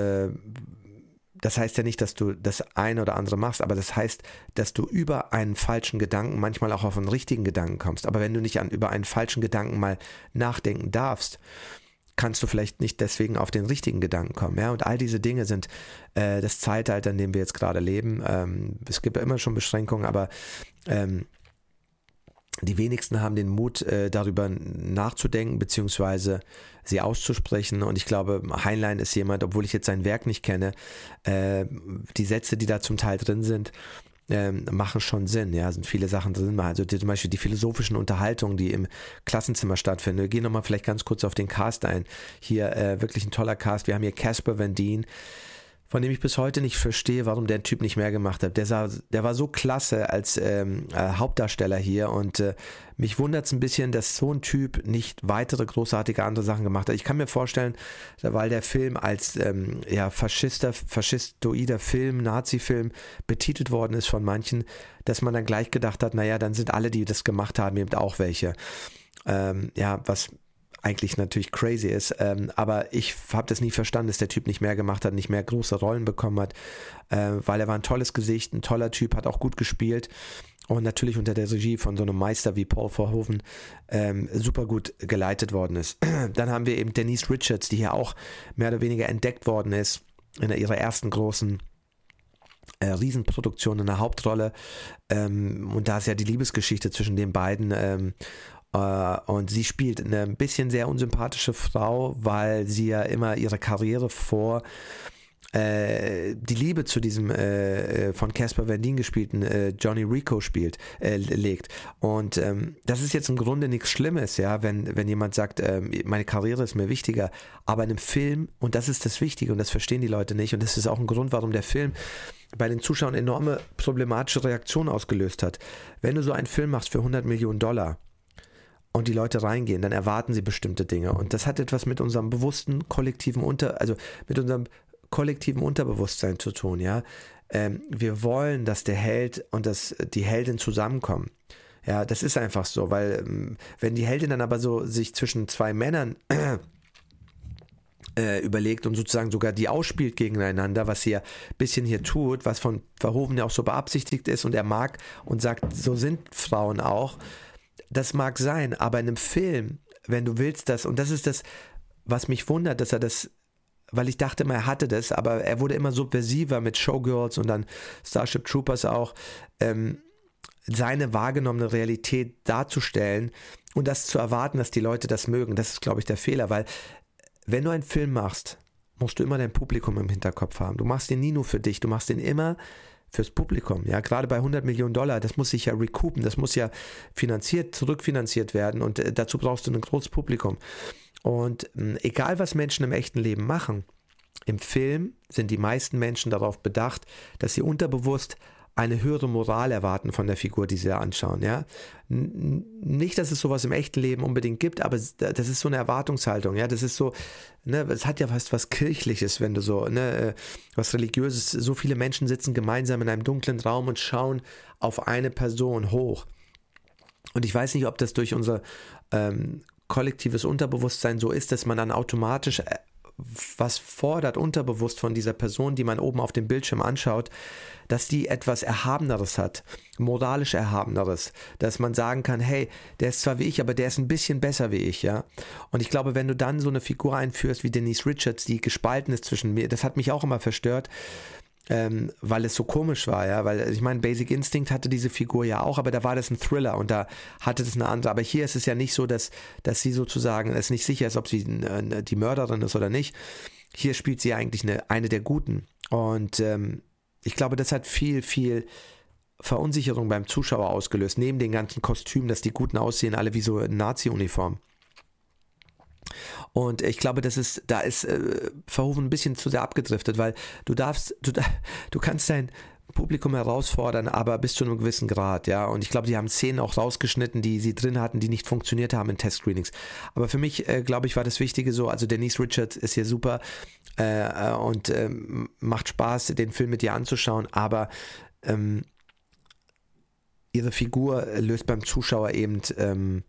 das heißt ja nicht, dass du das eine oder andere machst, aber das heißt, dass du über einen falschen Gedanken manchmal auch auf einen richtigen Gedanken kommst. Aber wenn du nicht an, über einen falschen Gedanken mal nachdenken darfst, kannst du vielleicht nicht deswegen auf den richtigen Gedanken kommen. Ja? Und all diese Dinge sind äh, das Zeitalter, in dem wir jetzt gerade leben. Ähm, es gibt ja immer schon Beschränkungen, aber ähm, die wenigsten haben den Mut, äh, darüber nachzudenken, beziehungsweise sie auszusprechen. Und ich glaube, Heinlein ist jemand, obwohl ich jetzt sein Werk nicht kenne, äh, die Sätze, die da zum Teil drin sind, ähm, machen schon Sinn. Ja, sind viele Sachen drin. Also zum Beispiel die philosophischen Unterhaltungen, die im Klassenzimmer stattfinden. Wir gehen nochmal vielleicht ganz kurz auf den Cast ein. Hier äh, wirklich ein toller Cast. Wir haben hier Casper Van Dien von dem ich bis heute nicht verstehe, warum der Typ nicht mehr gemacht hat. Der, sah, der war so klasse als ähm, äh, Hauptdarsteller hier und äh, mich wundert es ein bisschen, dass so ein Typ nicht weitere großartige andere Sachen gemacht hat. Ich kann mir vorstellen, weil der Film als ähm, ja, Faschister, faschistoider Film, Nazi-Film betitelt worden ist von manchen, dass man dann gleich gedacht hat, naja, dann sind alle, die das gemacht haben, eben auch welche. Ähm, ja, was eigentlich natürlich crazy ist. Ähm, aber ich habe das nie verstanden, dass der Typ nicht mehr gemacht hat, nicht mehr große Rollen bekommen hat, äh, weil er war ein tolles Gesicht, ein toller Typ, hat auch gut gespielt. Und natürlich unter der Regie von so einem Meister wie Paul Verhoeven ähm, super gut geleitet worden ist. Dann haben wir eben Denise Richards, die hier auch mehr oder weniger entdeckt worden ist in ihrer ersten großen äh, Riesenproduktion in der Hauptrolle. Ähm, und da ist ja die Liebesgeschichte zwischen den beiden ähm, äh, und sie spielt eine ein bisschen sehr unsympathische Frau, weil sie ja immer ihre Karriere vor äh, die Liebe zu diesem äh, äh von Casper Van Dien gespielten äh, Johnny Rico spielt, äh, legt. Und ähm, das ist jetzt im Grunde nichts Schlimmes, ja, wenn, wenn jemand sagt, ähm, meine Karriere ist mir wichtiger. Aber in einem Film, und das ist das Wichtige, und das verstehen die Leute nicht, und das ist auch ein Grund, warum der Film bei den Zuschauern enorme problematische Reaktionen ausgelöst hat. Wenn du so einen Film machst für 100 Millionen Dollar, und die Leute reingehen, dann erwarten sie bestimmte Dinge. Und das hat etwas mit unserem bewussten kollektiven Unter, also mit unserem kollektiven Unterbewusstsein zu tun, ja. Ähm, wir wollen, dass der Held und das, die Heldin zusammenkommen. Ja, das ist einfach so, weil ähm, wenn die Heldin dann aber so sich zwischen zwei Männern äh, überlegt und sozusagen sogar die ausspielt gegeneinander, was sie ja ein bisschen hier tut, was von Verhoeven ja auch so beabsichtigt ist und er mag und sagt, so sind Frauen auch, das mag sein, aber in einem Film, wenn du willst das, und das ist das, was mich wundert, dass er das, weil ich dachte immer, er hatte das, aber er wurde immer subversiver mit Showgirls und dann Starship Troopers auch, ähm, seine wahrgenommene Realität darzustellen und das zu erwarten, dass die Leute das mögen. Das ist, glaube ich, der Fehler, weil wenn du einen Film machst, musst du immer dein Publikum im Hinterkopf haben. Du machst den nie nur für dich, du machst den immer fürs Publikum. Ja, gerade bei 100 Millionen Dollar, das muss sich ja recoupen, das muss ja finanziert, zurückfinanziert werden und äh, dazu brauchst du ein großes Publikum. Und äh, egal, was Menschen im echten Leben machen, im Film sind die meisten Menschen darauf bedacht, dass sie unterbewusst eine höhere Moral erwarten von der Figur, die sie da anschauen. Ja? Nicht, dass es sowas im echten Leben unbedingt gibt, aber das ist so eine Erwartungshaltung. Ja, das ist so, ne, es hat ja fast was Kirchliches, wenn du so, ne, äh, was Religiöses. So viele Menschen sitzen gemeinsam in einem dunklen Raum und schauen auf eine Person hoch. Und ich weiß nicht, ob das durch unser ähm, kollektives Unterbewusstsein so ist, dass man dann automatisch äh, was fordert unterbewusst von dieser Person, die man oben auf dem Bildschirm anschaut, dass die etwas Erhabeneres hat, moralisch Erhabeneres, dass man sagen kann, hey, der ist zwar wie ich, aber der ist ein bisschen besser wie ich, ja. Und ich glaube, wenn du dann so eine Figur einführst wie Denise Richards, die gespalten ist zwischen mir, das hat mich auch immer verstört, ähm, weil es so komisch war, ja, weil ich meine, Basic Instinct hatte diese Figur ja auch, aber da war das ein Thriller und da hatte das eine andere. Aber hier ist es ja nicht so, dass, dass sie sozusagen es nicht sicher ist, ob sie äh, die Mörderin ist oder nicht. Hier spielt sie eigentlich eine, eine der Guten. Und ähm, ich glaube, das hat viel, viel Verunsicherung beim Zuschauer ausgelöst, neben den ganzen Kostümen, dass die Guten aussehen, alle wie so Nazi-Uniform. Und ich glaube, das ist, da ist äh, Verhoeven ein bisschen zu sehr abgedriftet, weil du darfst, du, du kannst dein Publikum herausfordern, aber bis zu einem gewissen Grad, ja. Und ich glaube, die haben Szenen auch rausgeschnitten, die sie drin hatten, die nicht funktioniert haben in Test-Screenings. Aber für mich, äh, glaube ich, war das Wichtige so, also Denise Richards ist hier super äh, äh und äh, macht Spaß, den Film mit ihr anzuschauen, aber ähm, ihre Figur löst beim Zuschauer eben, ähm,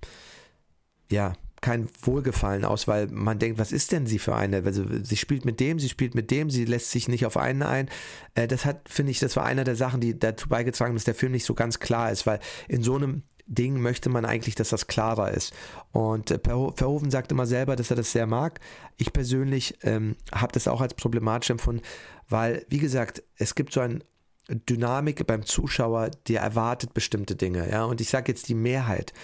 ja, kein Wohlgefallen aus, weil man denkt, was ist denn sie für eine? Also sie spielt mit dem, sie spielt mit dem, sie lässt sich nicht auf einen ein. Äh, das hat, finde ich, das war einer der Sachen, die dazu beigetragen haben, dass der Film nicht so ganz klar ist, weil in so einem Ding möchte man eigentlich, dass das klarer ist. Und äh, Verhoeven sagt immer selber, dass er das sehr mag. Ich persönlich ähm, habe das auch als problematisch empfunden, weil, wie gesagt, es gibt so ein Dynamik beim Zuschauer, der erwartet bestimmte Dinge, ja. Und ich sage jetzt die Mehrheit.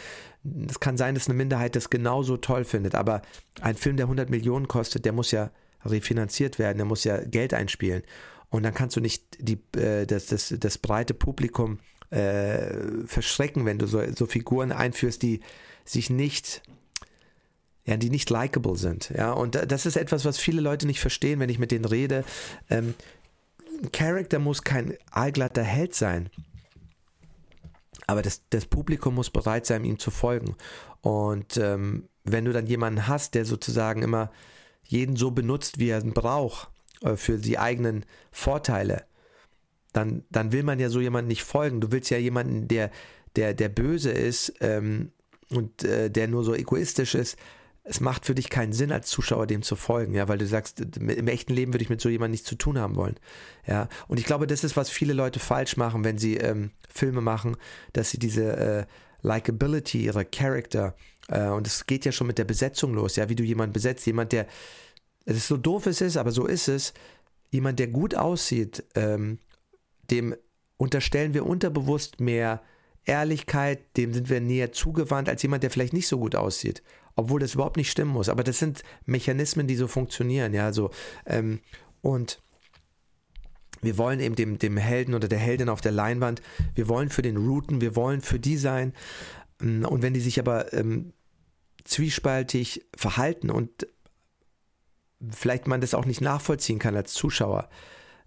Es kann sein, dass eine Minderheit das genauso toll findet, aber ein Film, der 100 Millionen kostet, der muss ja refinanziert werden, der muss ja Geld einspielen. Und dann kannst du nicht die, äh, das, das, das breite Publikum äh, verschrecken, wenn du so, so Figuren einführst, die sich nicht ja, die nicht likable sind. Ja, und das ist etwas, was viele Leute nicht verstehen, wenn ich mit denen rede. Ähm, Charakter muss kein allglatter Held sein. Aber das, das Publikum muss bereit sein, ihm zu folgen. Und ähm, wenn du dann jemanden hast, der sozusagen immer jeden so benutzt, wie er ihn braucht, äh, für die eigenen Vorteile, dann, dann will man ja so jemanden nicht folgen. Du willst ja jemanden, der, der, der böse ist ähm, und äh, der nur so egoistisch ist, es macht für dich keinen Sinn, als Zuschauer dem zu folgen, ja, weil du sagst, im echten Leben würde ich mit so jemandem nichts zu tun haben wollen. Ja, und ich glaube, das ist, was viele Leute falsch machen, wenn sie ähm, Filme machen, dass sie diese äh, Likability ihrer Charakter, äh, und es geht ja schon mit der Besetzung los, ja, wie du jemanden besetzt, jemand, der, es ist so doof es ist, aber so ist es, jemand, der gut aussieht, ähm, dem unterstellen wir unterbewusst mehr Ehrlichkeit, dem sind wir näher zugewandt als jemand, der vielleicht nicht so gut aussieht obwohl das überhaupt nicht stimmen muss. Aber das sind Mechanismen, die so funktionieren, ja, so. Ähm, und wir wollen eben dem, dem Helden oder der Heldin auf der Leinwand, wir wollen für den routen, wir wollen für die sein. Mm, und wenn die sich aber ähm, zwiespaltig verhalten und vielleicht man das auch nicht nachvollziehen kann als Zuschauer,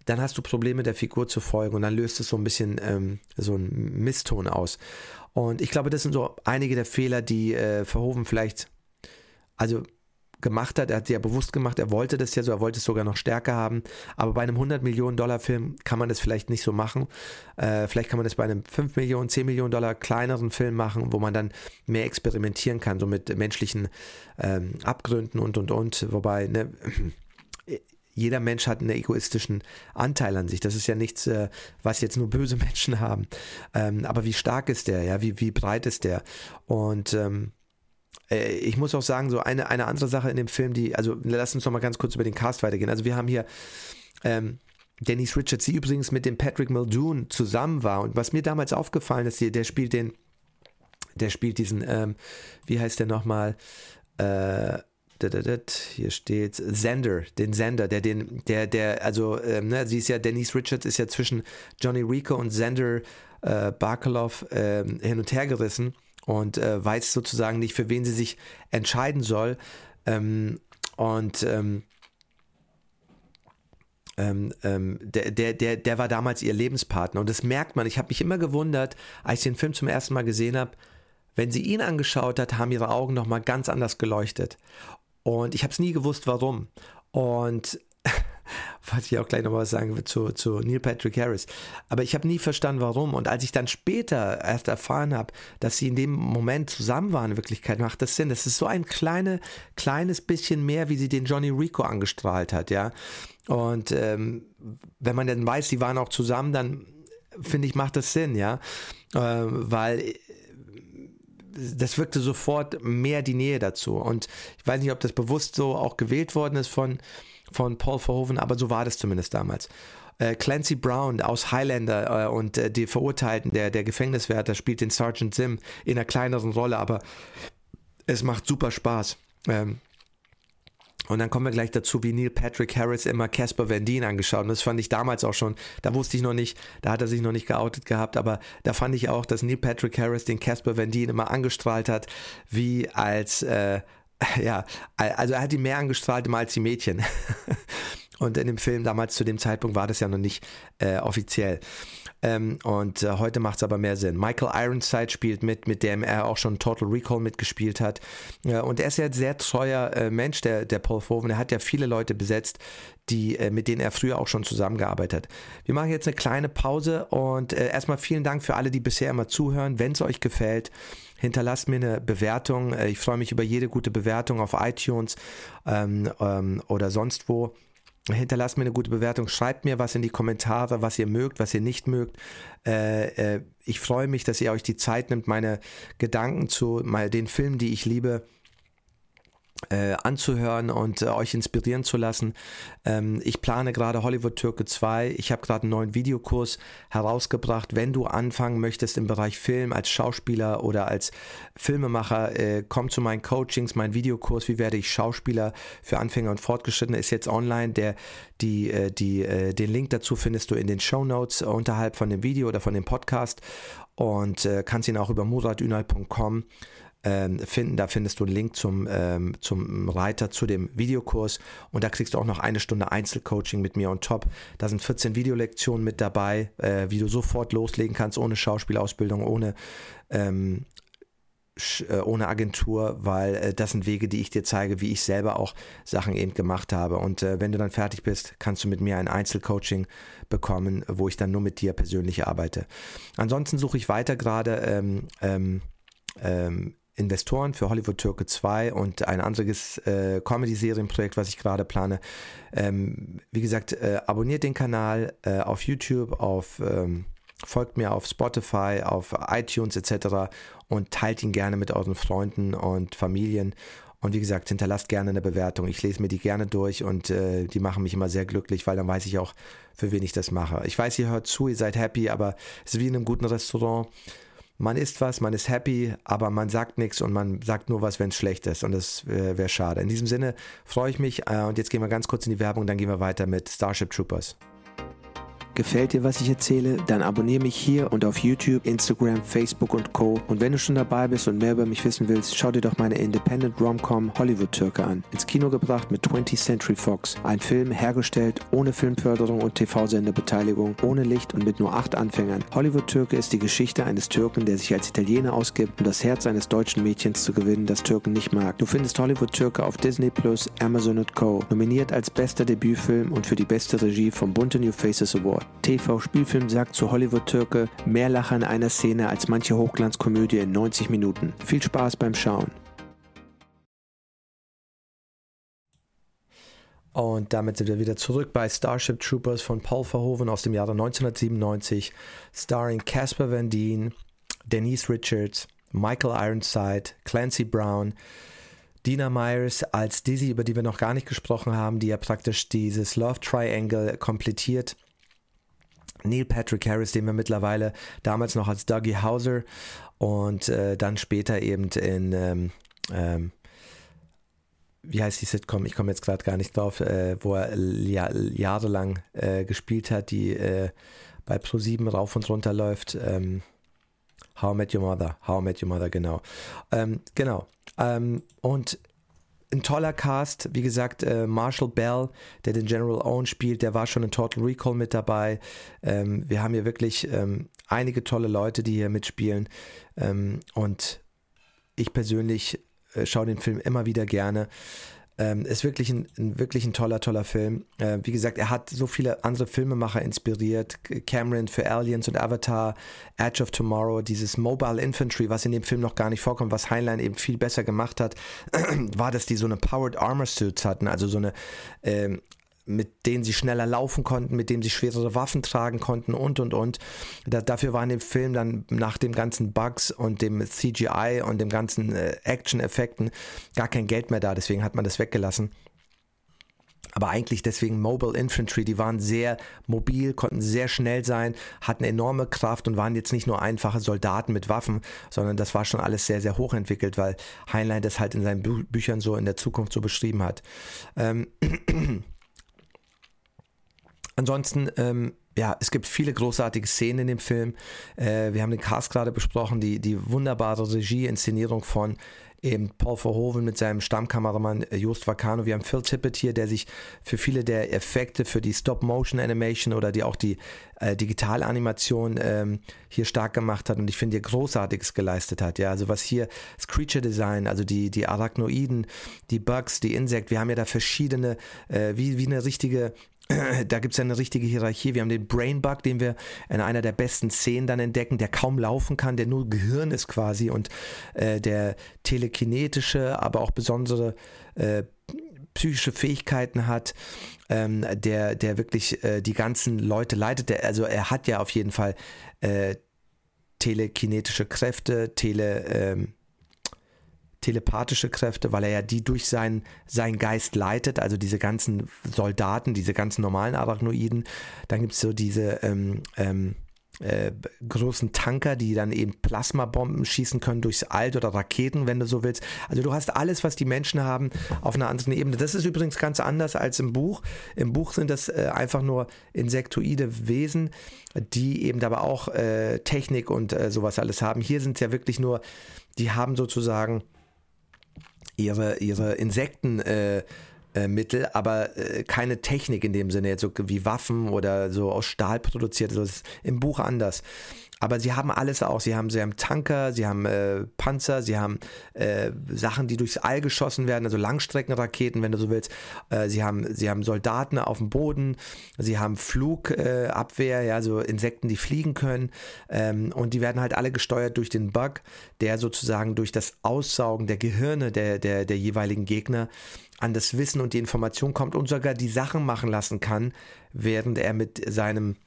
dann hast du Probleme der Figur zu folgen und dann löst es so ein bisschen ähm, so einen Misston aus. Und ich glaube, das sind so einige der Fehler, die äh, Verhoeven vielleicht also gemacht hat. Er hat sie ja bewusst gemacht, er wollte das ja so, er wollte es sogar noch stärker haben. Aber bei einem 100 Millionen Dollar Film kann man das vielleicht nicht so machen. Äh, vielleicht kann man das bei einem 5 Millionen, 10 Millionen Dollar kleineren Film machen, wo man dann mehr experimentieren kann, so mit menschlichen ähm, Abgründen und und und. Wobei, ne, jeder Mensch hat einen egoistischen Anteil an sich. Das ist ja nichts, äh, was jetzt nur böse Menschen haben. Ähm, aber wie stark ist der, ja, wie, wie breit ist der? Und ähm, äh, ich muss auch sagen, so eine, eine andere Sache in dem Film, die, also lass uns noch mal ganz kurz über den Cast weitergehen. Also wir haben hier ähm, Denise Richards, die übrigens mit dem Patrick Muldoon zusammen war. Und was mir damals aufgefallen ist, der spielt den, der spielt diesen, ähm, wie heißt der nochmal? Äh, hier steht Sender, den Sender, der den, der, der, also, ähm, ne, sie ist ja, Denise Richards ist ja zwischen Johnny Rico und Sender äh, Barkalov äh, hin und her gerissen und äh, weiß sozusagen nicht, für wen sie sich entscheiden soll. Ähm, und ähm, ähm, ähm, der, der, der, der war damals ihr Lebenspartner. Und das merkt man. Ich habe mich immer gewundert, als ich den Film zum ersten Mal gesehen habe, wenn sie ihn angeschaut hat, haben ihre Augen nochmal ganz anders geleuchtet. Und ich habe es nie gewusst, warum. Und was ich auch gleich noch was sagen will zu, zu Neil Patrick Harris. Aber ich habe nie verstanden, warum. Und als ich dann später erst erfahren habe, dass sie in dem Moment zusammen waren, in Wirklichkeit macht das Sinn. Das ist so ein kleine, kleines bisschen mehr, wie sie den Johnny Rico angestrahlt hat, ja. Und ähm, wenn man dann weiß, sie waren auch zusammen, dann finde ich, macht das Sinn, ja. Äh, weil das wirkte sofort mehr die Nähe dazu. Und ich weiß nicht, ob das bewusst so auch gewählt worden ist von von Paul Verhoeven, aber so war das zumindest damals. Äh, Clancy Brown aus Highlander äh, und äh, die Verurteilten, der, der Gefängniswärter, spielt den Sergeant Sim in einer kleineren Rolle, aber es macht super Spaß. Ähm, und dann kommen wir gleich dazu, wie Neil Patrick Harris immer Casper Van Dien angeschaut. Und das fand ich damals auch schon, da wusste ich noch nicht, da hat er sich noch nicht geoutet gehabt, aber da fand ich auch, dass Neil Patrick Harris den Casper Van Dien immer angestrahlt hat, wie als äh, ja, also er hat die mehr angestrahlt als die Mädchen. Und in dem Film damals zu dem Zeitpunkt war das ja noch nicht äh, offiziell. Ähm, und äh, heute macht es aber mehr Sinn. Michael Ironside spielt mit, mit dem er auch schon Total Recall mitgespielt hat. Äh, und er ist ja ein sehr treuer äh, Mensch, der, der Paul Verhoeven. Er hat ja viele Leute besetzt, die, äh, mit denen er früher auch schon zusammengearbeitet hat. Wir machen jetzt eine kleine Pause und äh, erstmal vielen Dank für alle, die bisher immer zuhören. Wenn es euch gefällt, hinterlasst mir eine Bewertung. Äh, ich freue mich über jede gute Bewertung auf iTunes ähm, ähm, oder sonst wo hinterlasst mir eine gute Bewertung, schreibt mir was in die Kommentare, was ihr mögt, was ihr nicht mögt. Äh, äh, ich freue mich, dass ihr euch die Zeit nimmt, meine Gedanken zu mal den Filmen, die ich liebe, äh, anzuhören und äh, euch inspirieren zu lassen. Ähm, ich plane gerade Hollywood Türke 2. Ich habe gerade einen neuen Videokurs herausgebracht. Wenn du anfangen möchtest im Bereich Film als Schauspieler oder als Filmemacher, äh, komm zu meinen Coachings, mein Videokurs, wie werde ich Schauspieler für Anfänger und Fortgeschrittene, ist jetzt online. Der, die, äh, die, äh, den Link dazu findest du in den Show Notes unterhalb von dem Video oder von dem Podcast und äh, kannst ihn auch über muradünal.com ähm, finden. Da findest du einen Link zum, ähm, zum Reiter zu dem Videokurs und da kriegst du auch noch eine Stunde Einzelcoaching mit mir on top. Da sind 14 Videolektionen mit dabei, äh, wie du sofort loslegen kannst, ohne Schauspielausbildung, ohne ähm, äh, ohne Agentur, weil äh, das sind Wege, die ich dir zeige, wie ich selber auch Sachen eben gemacht habe. Und äh, wenn du dann fertig bist, kannst du mit mir ein Einzelcoaching bekommen, wo ich dann nur mit dir persönlich arbeite. Ansonsten suche ich weiter gerade ähm, ähm, ähm, Investoren für Hollywood Türke 2 und ein anderes äh, Comedy-Serienprojekt, was ich gerade plane. Ähm, wie gesagt, äh, abonniert den Kanal äh, auf YouTube, auf, ähm, folgt mir auf Spotify, auf iTunes etc. und teilt ihn gerne mit euren Freunden und Familien. Und wie gesagt, hinterlasst gerne eine Bewertung. Ich lese mir die gerne durch und äh, die machen mich immer sehr glücklich, weil dann weiß ich auch, für wen ich das mache. Ich weiß, ihr hört zu, ihr seid happy, aber es ist wie in einem guten Restaurant man isst was, man ist happy, aber man sagt nichts und man sagt nur was, wenn es schlecht ist und das äh, wäre schade. In diesem Sinne freue ich mich äh, und jetzt gehen wir ganz kurz in die Werbung, dann gehen wir weiter mit Starship Troopers. Gefällt dir, was ich erzähle? Dann abonniere mich hier und auf YouTube, Instagram, Facebook und Co. Und wenn du schon dabei bist und mehr über mich wissen willst, schau dir doch meine Independent Rom-Com Hollywood Türke an. Ins Kino gebracht mit 20th Century Fox. Ein Film hergestellt ohne Filmförderung und TV-Senderbeteiligung, ohne Licht und mit nur acht Anfängern. Hollywood Türke ist die Geschichte eines Türken, der sich als Italiener ausgibt, um das Herz eines deutschen Mädchens zu gewinnen, das Türken nicht mag. Du findest Hollywood Türke auf Disney Plus, Amazon und Co. Nominiert als bester Debütfilm und für die beste Regie vom Bunte New Faces Award. TV-Spielfilm sagt zu Hollywood-Türke mehr Lacher in einer Szene als manche Hochglanzkomödie in 90 Minuten. Viel Spaß beim Schauen. Und damit sind wir wieder zurück bei Starship Troopers von Paul Verhoeven aus dem Jahre 1997, starring Casper Van Dien, Denise Richards, Michael Ironside, Clancy Brown, Dina Myers als Dizzy, über die wir noch gar nicht gesprochen haben, die ja praktisch dieses Love Triangle komplettiert. Neil Patrick Harris, den wir mittlerweile damals noch als Dougie Hauser und äh, dann später eben in, ähm, ähm, wie heißt die Sitcom? Ich komme jetzt gerade gar nicht drauf, äh, wo er jahr, jahrelang äh, gespielt hat, die äh, bei Pro7 rauf und runter läuft. Ähm, How I Met Your Mother. How I Met Your Mother, genau. Ähm, genau. Ähm, und ein toller Cast, wie gesagt, äh, Marshall Bell, der den General Owen spielt, der war schon in Total Recall mit dabei. Ähm, wir haben hier wirklich ähm, einige tolle Leute, die hier mitspielen. Ähm, und ich persönlich äh, schaue den Film immer wieder gerne. Ähm, ist wirklich ein, ein, wirklich ein toller, toller Film. Äh, wie gesagt, er hat so viele andere Filmemacher inspiriert. Cameron für Aliens und Avatar, Edge of Tomorrow, dieses Mobile Infantry, was in dem Film noch gar nicht vorkommt, was Heinlein eben viel besser gemacht hat, war, dass die so eine Powered Armor Suits hatten, also so eine ähm, mit denen sie schneller laufen konnten, mit denen sie schwerere Waffen tragen konnten und und und. Da, dafür war in dem Film dann nach dem ganzen Bugs und dem CGI und dem ganzen äh, Action-Effekten gar kein Geld mehr da, deswegen hat man das weggelassen. Aber eigentlich deswegen Mobile Infantry, die waren sehr mobil, konnten sehr schnell sein, hatten enorme Kraft und waren jetzt nicht nur einfache Soldaten mit Waffen, sondern das war schon alles sehr, sehr hochentwickelt, weil Heinlein das halt in seinen Bü Büchern so in der Zukunft so beschrieben hat. Ähm Ansonsten, ähm, ja, es gibt viele großartige Szenen in dem Film. Äh, wir haben den Cast gerade besprochen, die, die wunderbare Regie-Inszenierung von eben Paul Verhoeven mit seinem Stammkameramann äh, Joost Vacano. Wir haben Phil Tippett hier, der sich für viele der Effekte, für die Stop-Motion-Animation oder die auch die äh, Digitalanimation ähm, hier stark gemacht hat und ich finde, hier Großartiges geleistet hat. Ja, also was hier das Creature Design, also die, die Arachnoiden, die Bugs, die Insekten, wir haben ja da verschiedene, äh, wie, wie eine richtige da gibt es ja eine richtige Hierarchie. Wir haben den Brain Bug, den wir in einer der besten Szenen dann entdecken, der kaum laufen kann, der nur Gehirn ist quasi und äh, der telekinetische, aber auch besondere äh, psychische Fähigkeiten hat, ähm, der, der wirklich äh, die ganzen Leute leitet. Der, also er hat ja auf jeden Fall äh, telekinetische Kräfte, Tele, ähm, telepathische Kräfte, weil er ja die durch seinen, seinen Geist leitet, also diese ganzen Soldaten, diese ganzen normalen Arachnoiden. Dann gibt es so diese ähm, ähm, äh, großen Tanker, die dann eben Plasmabomben schießen können durchs All oder Raketen, wenn du so willst. Also du hast alles, was die Menschen haben, auf einer anderen Ebene. Das ist übrigens ganz anders als im Buch. Im Buch sind das äh, einfach nur insektoide Wesen, die eben aber auch äh, Technik und äh, sowas alles haben. Hier sind es ja wirklich nur, die haben sozusagen ihre, ihre Insekten äh, äh, Mittel, aber äh, keine Technik in dem Sinne, jetzt so wie Waffen oder so aus Stahl produziert. Das ist im Buch anders. Aber sie haben alles auch. Sie haben, sie haben Tanker, sie haben äh, Panzer, sie haben äh, Sachen, die durchs All geschossen werden, also Langstreckenraketen, wenn du so willst. Äh, sie, haben, sie haben Soldaten auf dem Boden, sie haben Flugabwehr, ja, so Insekten, die fliegen können. Ähm, und die werden halt alle gesteuert durch den Bug, der sozusagen durch das Aussaugen der Gehirne der, der, der jeweiligen Gegner an das Wissen und die Information kommt und sogar die Sachen machen lassen kann, während er mit seinem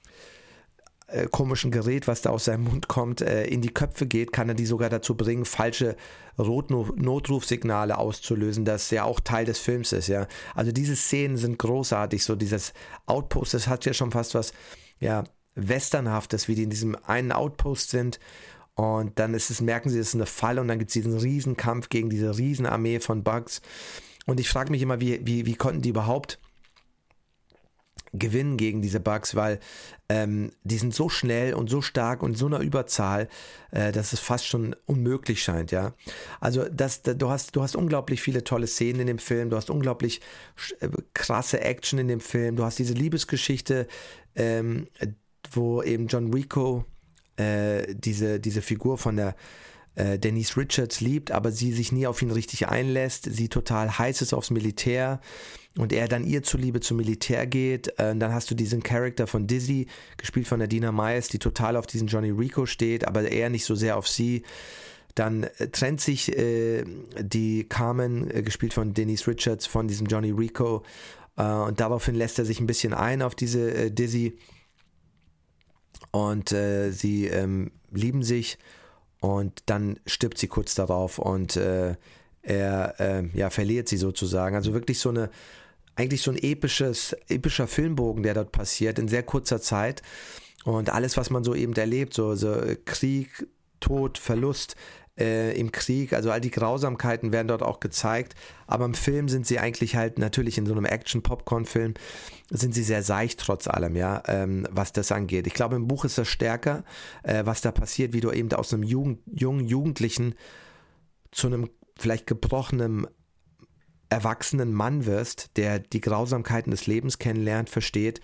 äh, komischen Gerät, was da aus seinem Mund kommt, äh, in die Köpfe geht, kann er die sogar dazu bringen, falsche Notrufsignale auszulösen, das ja auch Teil des Films ist, ja. Also diese Szenen sind großartig, so dieses Outpost, das hat ja schon fast was, ja, Westernhaftes, wie die in diesem einen Outpost sind und dann ist es, merken sie, es ist eine Falle und dann gibt es diesen Riesenkampf gegen diese Riesenarmee von Bugs. Und ich frage mich immer, wie, wie, wie konnten die überhaupt gewinnen gegen diese Bugs, weil ähm, die sind so schnell und so stark und so einer Überzahl, äh, dass es fast schon unmöglich scheint, ja. Also das, du hast, du hast unglaublich viele tolle Szenen in dem Film, du hast unglaublich äh, krasse Action in dem Film, du hast diese Liebesgeschichte, ähm, wo eben John Rico äh, diese, diese Figur von der äh, Denise Richards liebt, aber sie sich nie auf ihn richtig einlässt, sie total heiß ist aufs Militär und er dann ihr zuliebe zum Militär geht. Äh, dann hast du diesen Charakter von Dizzy, gespielt von der Dina Myers, die total auf diesen Johnny Rico steht, aber er nicht so sehr auf sie. Dann äh, trennt sich äh, die Carmen, äh, gespielt von Denise Richards, von diesem Johnny Rico. Äh, und daraufhin lässt er sich ein bisschen ein auf diese äh, Dizzy. Und sie ähm, lieben sich. Und dann stirbt sie kurz darauf und er ja, verliert sie sozusagen. Also wirklich so eine eigentlich so ein episches, epischer Filmbogen, der dort passiert in sehr kurzer Zeit. Und alles, was man so eben erlebt, so, so Krieg, Tod, Verlust äh, im Krieg, also all die Grausamkeiten werden dort auch gezeigt. Aber im Film sind sie eigentlich halt natürlich in so einem Action-Popcorn-Film sind sie sehr seicht trotz allem, ja, ähm, was das angeht. Ich glaube, im Buch ist das stärker, äh, was da passiert, wie du eben aus einem Jugend, jungen Jugendlichen zu einem vielleicht gebrochenen erwachsenen Mann wirst, der die Grausamkeiten des Lebens kennenlernt, versteht.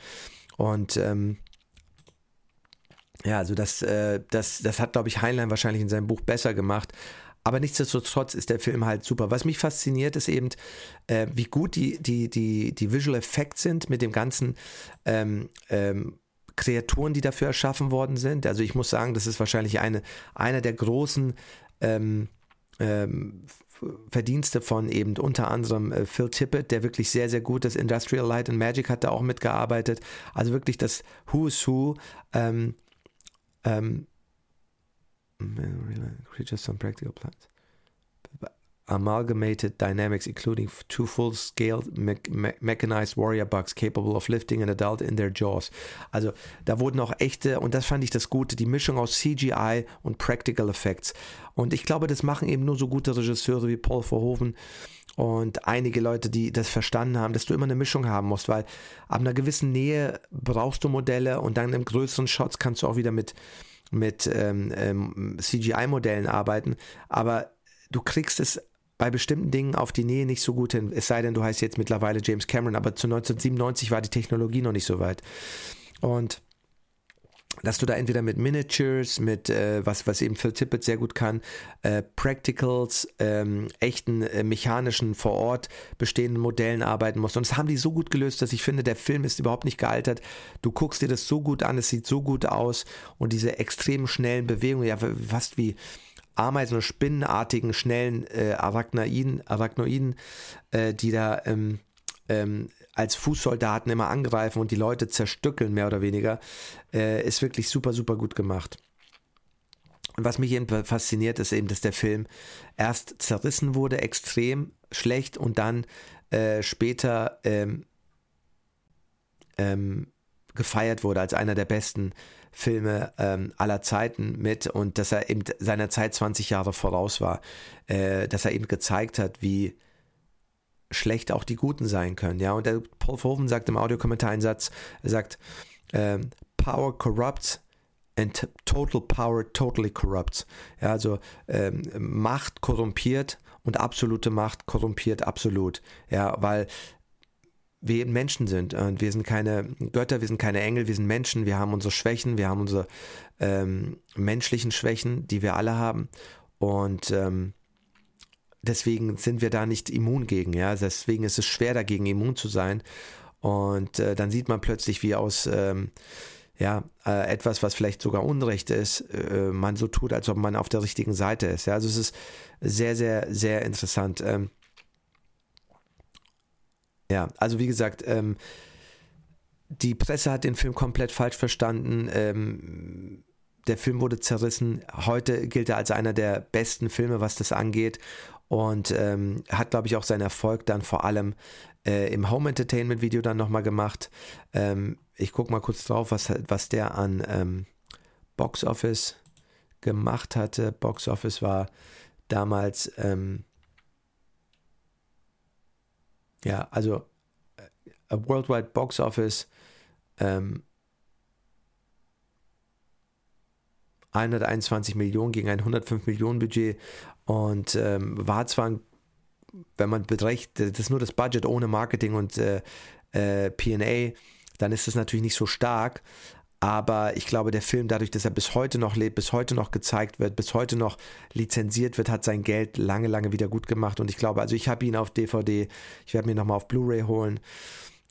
Und ähm, ja, also das, äh, das, das hat, glaube ich, Heinlein wahrscheinlich in seinem Buch besser gemacht. Aber nichtsdestotrotz ist der Film halt super. Was mich fasziniert, ist eben, äh, wie gut die, die, die, die Visual Effects sind mit dem ganzen ähm, ähm, Kreaturen, die dafür erschaffen worden sind. Also ich muss sagen, das ist wahrscheinlich eine, einer der großen ähm, ähm, Verdienste von eben unter anderem äh, Phil Tippett, der wirklich sehr, sehr gut das Industrial Light and Magic hat da auch mitgearbeitet. Also wirklich das Who's Who. Ähm, ähm, Creatures on Practical Plans amalgamated dynamics, including two full-scale me me mechanized warrior bugs capable of lifting an adult in their jaws. Also da wurden auch echte, und das fand ich das Gute, die Mischung aus CGI und Practical Effects. Und ich glaube, das machen eben nur so gute Regisseure wie Paul Verhoeven und einige Leute, die das verstanden haben, dass du immer eine Mischung haben musst, weil ab einer gewissen Nähe brauchst du Modelle und dann im größeren Shots kannst du auch wieder mit, mit ähm, ähm, CGI-Modellen arbeiten, aber du kriegst es bei bestimmten Dingen auf die Nähe nicht so gut hin, es sei denn, du heißt jetzt mittlerweile James Cameron, aber zu 1997 war die Technologie noch nicht so weit. Und dass du da entweder mit Miniatures, mit äh, was, was eben Phil Tippett sehr gut kann, äh, Practicals, ähm, echten äh, mechanischen vor Ort bestehenden Modellen arbeiten musst. Und das haben die so gut gelöst, dass ich finde, der Film ist überhaupt nicht gealtert. Du guckst dir das so gut an, es sieht so gut aus und diese extrem schnellen Bewegungen, ja fast wie Ameisen- oder Spinnenartigen, schnellen äh, Arachnoiden, Arachnoiden äh, die da ähm, ähm, als Fußsoldaten immer angreifen und die Leute zerstückeln, mehr oder weniger, äh, ist wirklich super, super gut gemacht. Und was mich eben fasziniert, ist eben, dass der Film erst zerrissen wurde, extrem schlecht und dann äh, später ähm, ähm, gefeiert wurde als einer der besten Filme ähm, aller Zeiten mit und dass er eben seiner Zeit 20 Jahre voraus war, äh, dass er eben gezeigt hat, wie schlecht auch die Guten sein können. Ja, und der Paul Verhoeven sagt im Audiokommentar einen Satz, er sagt, ähm, Power corrupts and total power totally corrupts. Ja, also ähm, Macht korrumpiert und absolute Macht korrumpiert absolut. Ja, weil wir eben Menschen sind und wir sind keine Götter, wir sind keine Engel, wir sind Menschen, wir haben unsere Schwächen, wir haben unsere ähm, menschlichen Schwächen, die wir alle haben und ähm, deswegen sind wir da nicht immun gegen, ja. Deswegen ist es schwer dagegen immun zu sein. Und äh, dann sieht man plötzlich, wie aus ähm, ja, äh, etwas, was vielleicht sogar Unrecht ist, äh, man so tut, als ob man auf der richtigen Seite ist. Ja, also es ist sehr, sehr, sehr interessant. Ähm, ja, also wie gesagt, ähm, die Presse hat den Film komplett falsch verstanden. Ähm, der Film wurde zerrissen. Heute gilt er als einer der besten Filme, was das angeht und ähm, hat, glaube ich, auch seinen Erfolg dann vor allem äh, im Home Entertainment Video dann nochmal gemacht. Ähm, ich gucke mal kurz drauf, was, was der an ähm, Box Office gemacht hatte. Box Office war damals, ähm, ja, also äh, Worldwide Box Office ähm, 121 Millionen gegen ein 105 Millionen Budget und ähm, war zwar, ein, wenn man berechnet, das ist nur das Budget ohne Marketing und äh, äh, PA, dann ist es natürlich nicht so stark. Aber ich glaube, der Film, dadurch, dass er bis heute noch lebt, bis heute noch gezeigt wird, bis heute noch lizenziert wird, hat sein Geld lange, lange wieder gut gemacht. Und ich glaube, also ich habe ihn auf DVD, ich werde mir nochmal auf Blu-ray holen.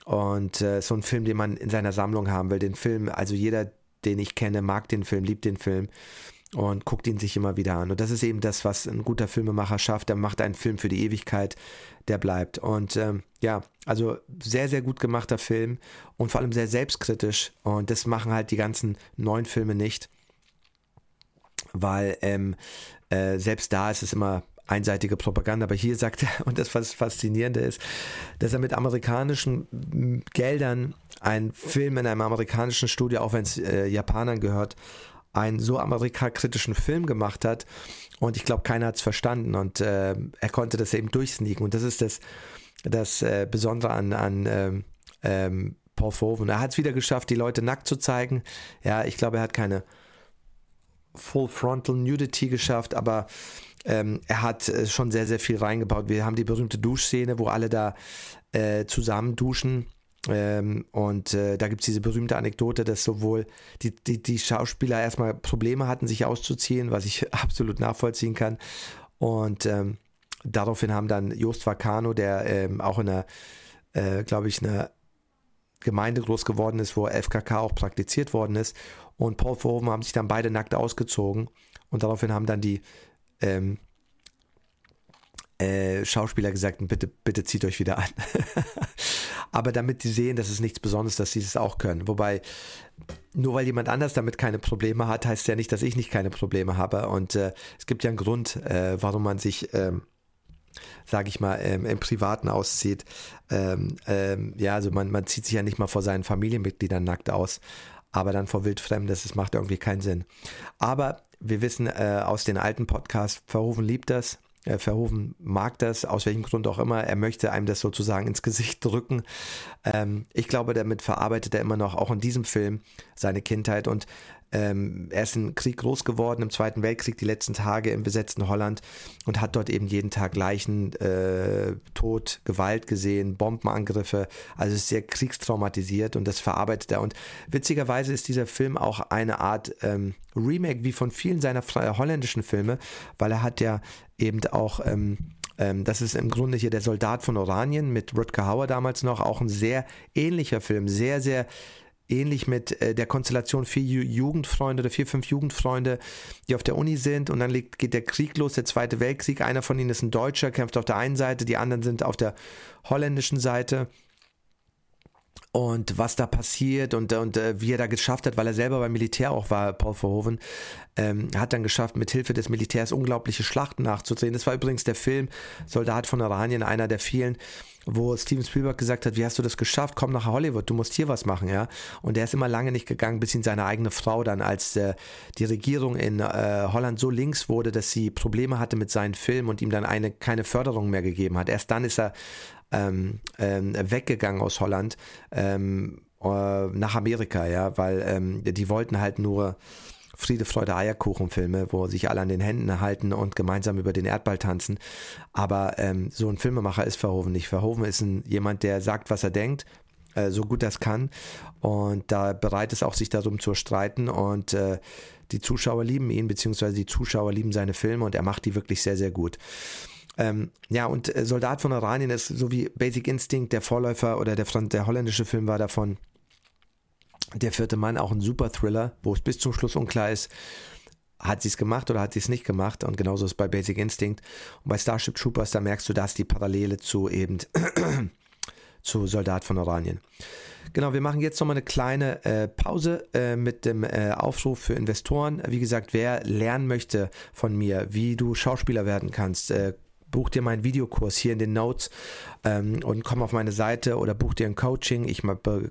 Und äh, so ein Film, den man in seiner Sammlung haben will. Den Film, also jeder, den ich kenne, mag den Film, liebt den Film und guckt ihn sich immer wieder an. Und das ist eben das, was ein guter Filmemacher schafft. Der macht einen Film für die Ewigkeit, der bleibt. Und ähm, ja, also sehr, sehr gut gemachter Film und vor allem sehr selbstkritisch. Und das machen halt die ganzen neuen Filme nicht, weil ähm, äh, selbst da ist es immer einseitige Propaganda. Aber hier sagt er, und das was Faszinierende ist, dass er mit amerikanischen Geldern einen Film in einem amerikanischen Studio, auch wenn es äh, Japanern gehört, einen so amerikakritischen Film gemacht hat und ich glaube, keiner hat es verstanden und äh, er konnte das eben durchsneaken und das ist das, das äh, Besondere an, an ähm, ähm, Paul Verhoeven. Er hat es wieder geschafft, die Leute nackt zu zeigen. Ja, ich glaube, er hat keine Full Frontal Nudity geschafft, aber ähm, er hat äh, schon sehr, sehr viel reingebaut. Wir haben die berühmte Duschszene, wo alle da äh, zusammen duschen ähm, und äh, da gibt es diese berühmte Anekdote, dass sowohl die, die, die Schauspieler erstmal Probleme hatten, sich auszuziehen, was ich absolut nachvollziehen kann. Und ähm, daraufhin haben dann Jost Vacano, der ähm, auch in einer, äh, glaube ich, einer Gemeinde groß geworden ist, wo FKK auch praktiziert worden ist, und Paul Verhoeven haben sich dann beide nackt ausgezogen. Und daraufhin haben dann die ähm, äh, Schauspieler gesagt, bitte, bitte zieht euch wieder an. Aber damit die sehen, dass es nichts Besonderes, dass sie es auch können. Wobei, nur weil jemand anders damit keine Probleme hat, heißt ja nicht, dass ich nicht keine Probleme habe. Und äh, es gibt ja einen Grund, äh, warum man sich, ähm, sage ich mal, ähm, im Privaten auszieht. Ähm, ähm, ja, also man, man zieht sich ja nicht mal vor seinen Familienmitgliedern nackt aus aber dann vor Wildfremden, das macht irgendwie keinen Sinn. Aber wir wissen äh, aus den alten Podcasts, Verhoeven liebt das Verhoeven mag das, aus welchem Grund auch immer. Er möchte einem das sozusagen ins Gesicht drücken. Ähm, ich glaube, damit verarbeitet er immer noch, auch in diesem Film, seine Kindheit. Und ähm, er ist im Krieg groß geworden, im Zweiten Weltkrieg, die letzten Tage im besetzten Holland und hat dort eben jeden Tag Leichen, äh, Tod, Gewalt gesehen, Bombenangriffe. Also ist sehr kriegstraumatisiert und das verarbeitet er. Und witzigerweise ist dieser Film auch eine Art ähm, Remake wie von vielen seiner holländischen Filme, weil er hat ja eben auch ähm, ähm, das ist im Grunde hier der Soldat von Oranien mit Rutger Hauer damals noch, auch ein sehr ähnlicher Film, sehr, sehr ähnlich mit äh, der Konstellation vier Jugendfreunde oder vier, fünf Jugendfreunde, die auf der Uni sind und dann geht der Krieg los, der Zweite Weltkrieg. Einer von ihnen ist ein Deutscher, kämpft auf der einen Seite, die anderen sind auf der holländischen Seite und was da passiert und, und äh, wie er da geschafft hat, weil er selber beim Militär auch war, Paul Verhoeven, ähm, hat dann geschafft, mit Hilfe des Militärs unglaubliche Schlachten nachzusehen. Das war übrigens der Film Soldat von Oranien, einer der vielen, wo Steven Spielberg gesagt hat, wie hast du das geschafft? Komm nach Hollywood, du musst hier was machen, ja. Und er ist immer lange nicht gegangen, bis ihn seine eigene Frau dann, als äh, die Regierung in äh, Holland so links wurde, dass sie Probleme hatte mit seinen Filmen und ihm dann eine keine Förderung mehr gegeben hat. Erst dann ist er ähm, ähm, weggegangen aus Holland ähm, äh, nach Amerika, ja, weil ähm, die wollten halt nur Friede, Freude, Eierkuchen-Filme, wo sich alle an den Händen halten und gemeinsam über den Erdball tanzen. Aber ähm, so ein Filmemacher ist Verhoeven nicht. Verhoeven ist ein, jemand, der sagt, was er denkt, äh, so gut das kann und da bereit ist auch, sich darum zu streiten und äh, die Zuschauer lieben ihn, beziehungsweise die Zuschauer lieben seine Filme und er macht die wirklich sehr, sehr gut. Ähm, ja, und äh, Soldat von Oranien ist so wie Basic Instinct, der Vorläufer oder der, der holländische Film war davon. Der vierte Mann, auch ein super Thriller, wo es bis zum Schluss unklar ist, hat sie es gemacht oder hat sie es nicht gemacht. Und genauso ist bei Basic Instinct. Und bei Starship Troopers, da merkst du, dass die Parallele zu eben zu Soldat von Oranien. Genau, wir machen jetzt nochmal eine kleine äh, Pause äh, mit dem äh, Aufruf für Investoren. Wie gesagt, wer lernen möchte von mir, wie du Schauspieler werden kannst, äh, buch dir meinen Videokurs hier in den Notes ähm, und komm auf meine Seite oder buch dir ein Coaching. Ich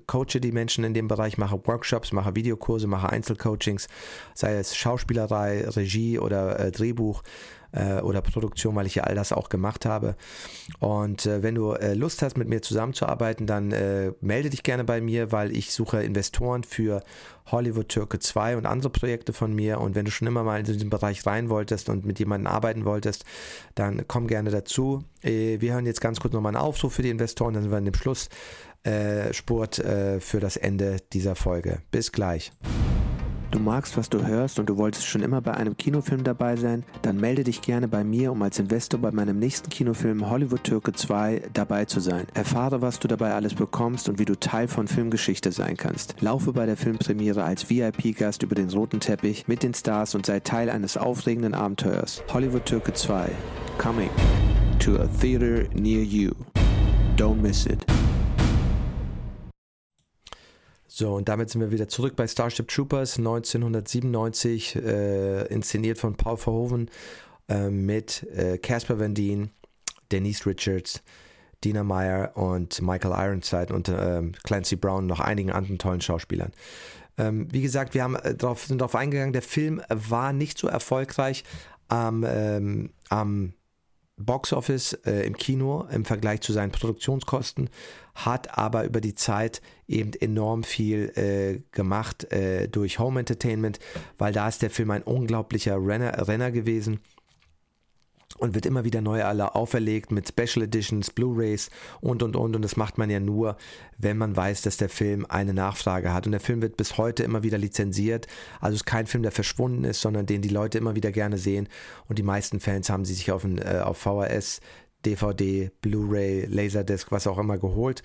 coache die Menschen in dem Bereich, mache Workshops, mache Videokurse, mache Einzelcoachings, sei es Schauspielerei, Regie oder äh, Drehbuch äh, oder Produktion, weil ich ja all das auch gemacht habe. Und äh, wenn du äh, Lust hast, mit mir zusammenzuarbeiten, dann äh, melde dich gerne bei mir, weil ich suche Investoren für Hollywood Türke 2 und andere Projekte von mir. Und wenn du schon immer mal in diesen Bereich rein wolltest und mit jemandem arbeiten wolltest, dann komm gerne dazu. Äh, wir hören jetzt ganz kurz nochmal einen Aufruf für die Investoren, dann sind wir in dem Schlussspurt äh, für das Ende dieser Folge. Bis gleich. Du magst, was du hörst und du wolltest schon immer bei einem Kinofilm dabei sein? Dann melde dich gerne bei mir, um als Investor bei meinem nächsten Kinofilm Hollywood Türke 2 dabei zu sein. Erfahre, was du dabei alles bekommst und wie du Teil von Filmgeschichte sein kannst. Laufe bei der Filmpremiere als VIP-Gast über den roten Teppich mit den Stars und sei Teil eines aufregenden Abenteuers. Hollywood Türke 2. Coming to a theater near you. Don't miss it. So, und damit sind wir wieder zurück bei Starship Troopers 1997, äh, inszeniert von Paul Verhoeven äh, mit Casper Van Dien, Denise Richards, Dina Meyer und Michael Ironside und ähm, Clancy Brown noch einigen anderen tollen Schauspielern. Ähm, wie gesagt, wir haben äh, drauf, sind darauf eingegangen, der Film war nicht so erfolgreich am, ähm, am Boxoffice äh, im Kino im Vergleich zu seinen Produktionskosten, hat aber über die Zeit eben enorm viel äh, gemacht äh, durch Home Entertainment, weil da ist der Film ein unglaublicher Renner, Renner gewesen und wird immer wieder neu alle auferlegt mit Special Editions, Blu-rays und und und. Und das macht man ja nur, wenn man weiß, dass der Film eine Nachfrage hat. Und der Film wird bis heute immer wieder lizenziert, also ist kein Film, der verschwunden ist, sondern den die Leute immer wieder gerne sehen. Und die meisten Fans haben sie sich auf, ein, äh, auf VHS DVD, Blu-ray, Laserdisc, was auch immer geholt.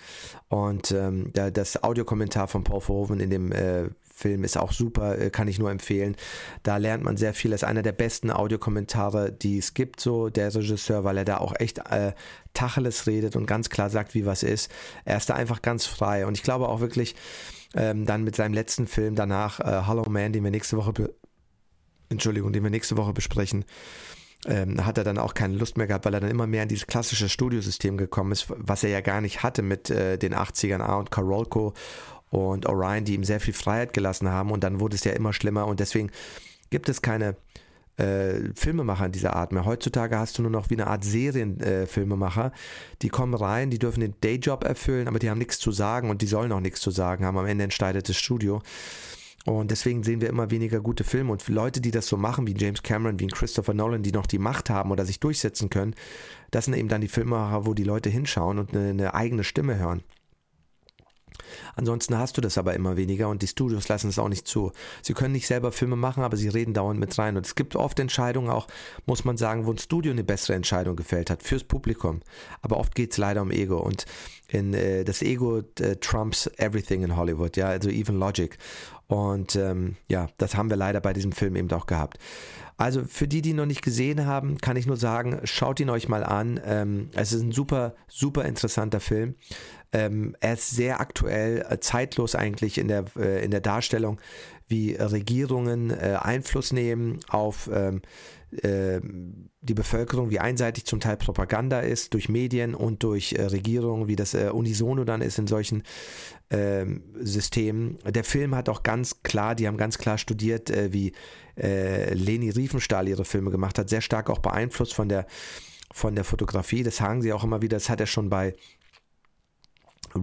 Und ähm, das Audiokommentar von Paul Verhoeven in dem äh, Film ist auch super, äh, kann ich nur empfehlen. Da lernt man sehr viel. Das ist einer der besten Audiokommentare, die es gibt, so der Regisseur, weil er da auch echt äh, Tacheles redet und ganz klar sagt, wie was ist. Er ist da einfach ganz frei. Und ich glaube auch wirklich, ähm, dann mit seinem letzten Film danach, äh, Hollow Man, den wir nächste Woche, Entschuldigung, den wir nächste Woche besprechen, ähm, hat er dann auch keine Lust mehr gehabt, weil er dann immer mehr in dieses klassische Studiosystem gekommen ist, was er ja gar nicht hatte mit äh, den 80ern A und Carolco und Orion, die ihm sehr viel Freiheit gelassen haben und dann wurde es ja immer schlimmer und deswegen gibt es keine äh, Filmemacher dieser Art mehr. Heutzutage hast du nur noch wie eine Art Serienfilmemacher. Äh, die kommen rein, die dürfen den Dayjob erfüllen, aber die haben nichts zu sagen und die sollen auch nichts zu sagen haben. Am Ende entscheidet das Studio. Und deswegen sehen wir immer weniger gute Filme. Und Leute, die das so machen, wie James Cameron, wie Christopher Nolan, die noch die Macht haben oder sich durchsetzen können, das sind eben dann die Filmemacher, wo die Leute hinschauen und eine, eine eigene Stimme hören. Ansonsten hast du das aber immer weniger und die Studios lassen es auch nicht zu. Sie können nicht selber Filme machen, aber sie reden dauernd mit rein. Und es gibt oft Entscheidungen auch, muss man sagen, wo ein Studio eine bessere Entscheidung gefällt hat, fürs Publikum. Aber oft geht es leider um Ego. Und in, äh, das Ego äh, trumps everything in Hollywood, ja, also even Logic. Und ähm, ja, das haben wir leider bei diesem Film eben auch gehabt. Also für die, die noch nicht gesehen haben, kann ich nur sagen, schaut ihn euch mal an. Ähm, es ist ein super, super interessanter Film. Ähm, er ist sehr aktuell, äh, zeitlos eigentlich in der, äh, in der Darstellung, wie Regierungen äh, Einfluss nehmen auf ähm, äh, die Bevölkerung, wie einseitig zum Teil Propaganda ist durch Medien und durch äh, Regierungen, wie das äh, unisono dann ist in solchen ähm, Systemen. Der Film hat auch ganz klar, die haben ganz klar studiert, wie Leni Riefenstahl ihre Filme gemacht hat, sehr stark auch beeinflusst von der von der Fotografie. Das sagen sie auch immer wieder. Das hat er schon bei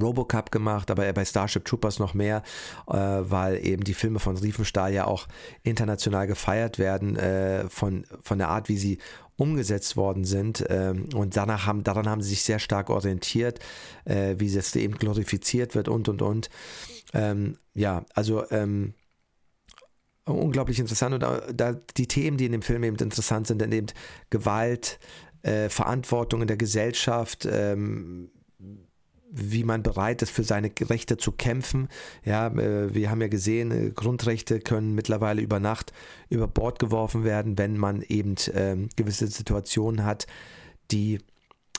Robocup gemacht, aber bei Starship Troopers noch mehr, äh, weil eben die Filme von Riefenstahl ja auch international gefeiert werden, äh, von, von der Art, wie sie umgesetzt worden sind. Ähm, und danach haben, daran haben sie sich sehr stark orientiert, äh, wie es eben glorifiziert wird und und und. Ähm, ja, also ähm, unglaublich interessant und da, da, die Themen, die in dem Film eben interessant sind, sind eben Gewalt, äh, Verantwortung in der Gesellschaft, ähm, wie man bereit ist, für seine Rechte zu kämpfen. Ja, äh, wir haben ja gesehen, äh, Grundrechte können mittlerweile über Nacht über Bord geworfen werden, wenn man eben ähm, gewisse Situationen hat, die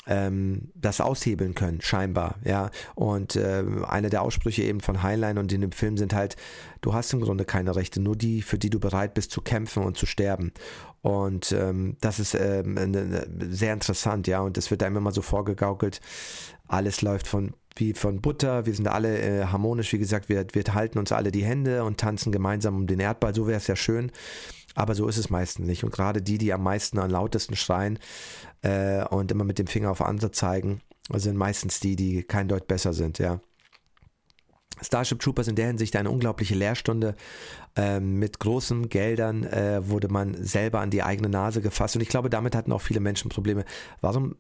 ähm, das aushebeln können, scheinbar, ja. Und äh, einer der Aussprüche eben von Heinlein und in dem Film sind halt, du hast im Grunde keine Rechte, nur die, für die du bereit bist zu kämpfen und zu sterben. Und ähm, das ist ähm, sehr interessant, ja. Und es wird einem immer so vorgegaukelt, alles läuft von wie von Butter, wir sind alle äh, harmonisch, wie gesagt, wir, wir halten uns alle die Hände und tanzen gemeinsam um den Erdball, so wäre es ja schön. Aber so ist es meistens nicht. Und gerade die, die am meisten, am lautesten schreien äh, und immer mit dem Finger auf andere zeigen, sind meistens die, die kein Deut besser sind, ja. Starship Troopers in der Hinsicht eine unglaubliche Lehrstunde. Ähm, mit großen Geldern äh, wurde man selber an die eigene Nase gefasst. Und ich glaube, damit hatten auch viele Menschen Probleme. Warum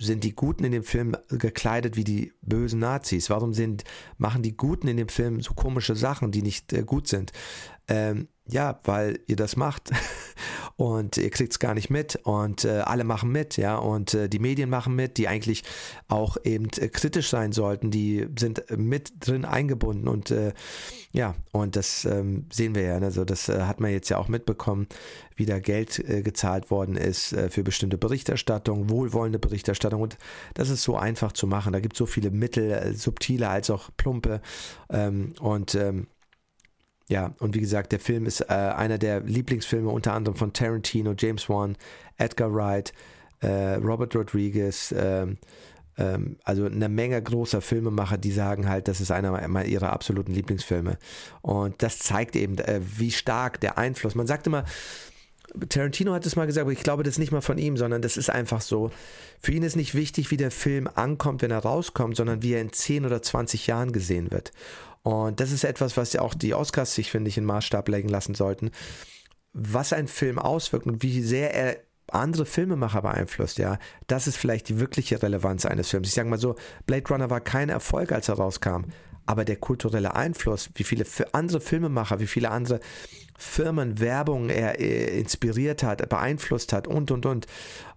sind die Guten in dem Film gekleidet wie die bösen Nazis? Warum sind, machen die Guten in dem Film so komische Sachen, die nicht äh, gut sind? Ähm, ja, weil ihr das macht. Und ihr kriegt es gar nicht mit. Und äh, alle machen mit, ja, und äh, die Medien machen mit, die eigentlich auch eben äh, kritisch sein sollten, die sind mit drin eingebunden. Und äh, ja, und das ähm, sehen wir ja, ne? also das äh, hat man jetzt ja auch mitbekommen, wie da Geld äh, gezahlt worden ist für bestimmte Berichterstattung, wohlwollende Berichterstattung. Und das ist so einfach zu machen, da gibt es so viele Mittel, subtile als auch plumpe. Ähm, und ähm, ja, und wie gesagt, der Film ist äh, einer der Lieblingsfilme unter anderem von Tarantino, James Wan, Edgar Wright, äh, Robert Rodriguez, ähm, ähm, also eine Menge großer Filmemacher, die sagen halt, das ist einer ihrer absoluten Lieblingsfilme. Und das zeigt eben, äh, wie stark der Einfluss. Man sagt immer, Tarantino hat es mal gesagt, aber ich glaube das ist nicht mal von ihm, sondern das ist einfach so. Für ihn ist nicht wichtig, wie der Film ankommt, wenn er rauskommt, sondern wie er in 10 oder 20 Jahren gesehen wird. Und das ist etwas, was ja auch die Oscars sich, finde ich, in Maßstab legen lassen sollten. Was ein Film auswirkt und wie sehr er andere Filmemacher beeinflusst, ja, das ist vielleicht die wirkliche Relevanz eines Films. Ich sage mal so, Blade Runner war kein Erfolg, als er rauskam, aber der kulturelle Einfluss, wie viele andere Filmemacher, wie viele andere Firmen Werbung er äh, inspiriert hat, beeinflusst hat und und und.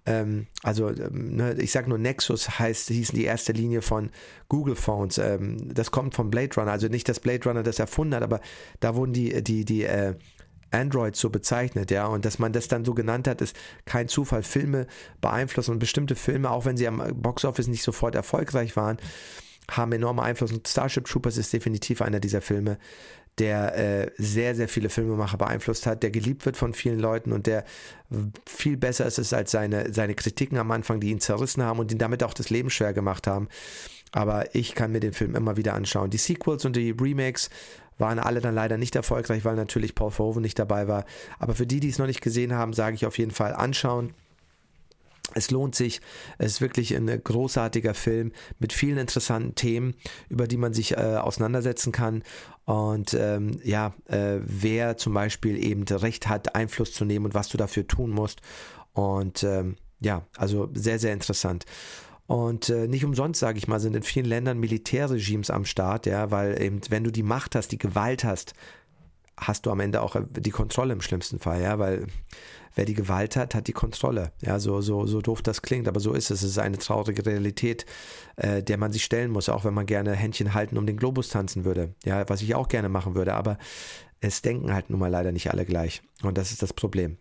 Ähm, also ähm, ne, ich sage nur Nexus heißt, hießen die erste Linie von Google Phones. Ähm, das kommt von Blade Runner, also nicht, dass Blade Runner das erfunden hat, aber da wurden die, die, die äh, Androids so bezeichnet, ja, und dass man das dann so genannt hat, ist kein Zufall. Filme beeinflussen und bestimmte Filme, auch wenn sie am Boxoffice nicht sofort erfolgreich waren, haben enorme Einfluss. Und Starship Troopers ist definitiv einer dieser Filme, der äh, sehr, sehr viele Filmemacher beeinflusst hat, der geliebt wird von vielen Leuten und der viel besser ist als seine, seine Kritiken am Anfang, die ihn zerrissen haben und ihn damit auch das Leben schwer gemacht haben. Aber ich kann mir den Film immer wieder anschauen. Die Sequels und die Remakes waren alle dann leider nicht erfolgreich, weil natürlich Paul Verhoeven nicht dabei war. Aber für die, die es noch nicht gesehen haben, sage ich auf jeden Fall anschauen. Es lohnt sich, es ist wirklich ein großartiger Film mit vielen interessanten Themen, über die man sich äh, auseinandersetzen kann. Und ähm, ja, äh, wer zum Beispiel eben Recht hat, Einfluss zu nehmen und was du dafür tun musst. Und ähm, ja, also sehr, sehr interessant. Und äh, nicht umsonst, sage ich mal, sind in vielen Ländern Militärregimes am Start, ja, weil eben, wenn du die Macht hast, die Gewalt hast, hast du am Ende auch die Kontrolle im schlimmsten Fall, ja, weil wer die Gewalt hat, hat die Kontrolle. Ja, so, so, so doof das klingt, aber so ist es. Es ist eine traurige Realität, äh, der man sich stellen muss, auch wenn man gerne Händchen halten um den Globus tanzen würde. Ja, was ich auch gerne machen würde, aber es denken halt nun mal leider nicht alle gleich. Und das ist das Problem.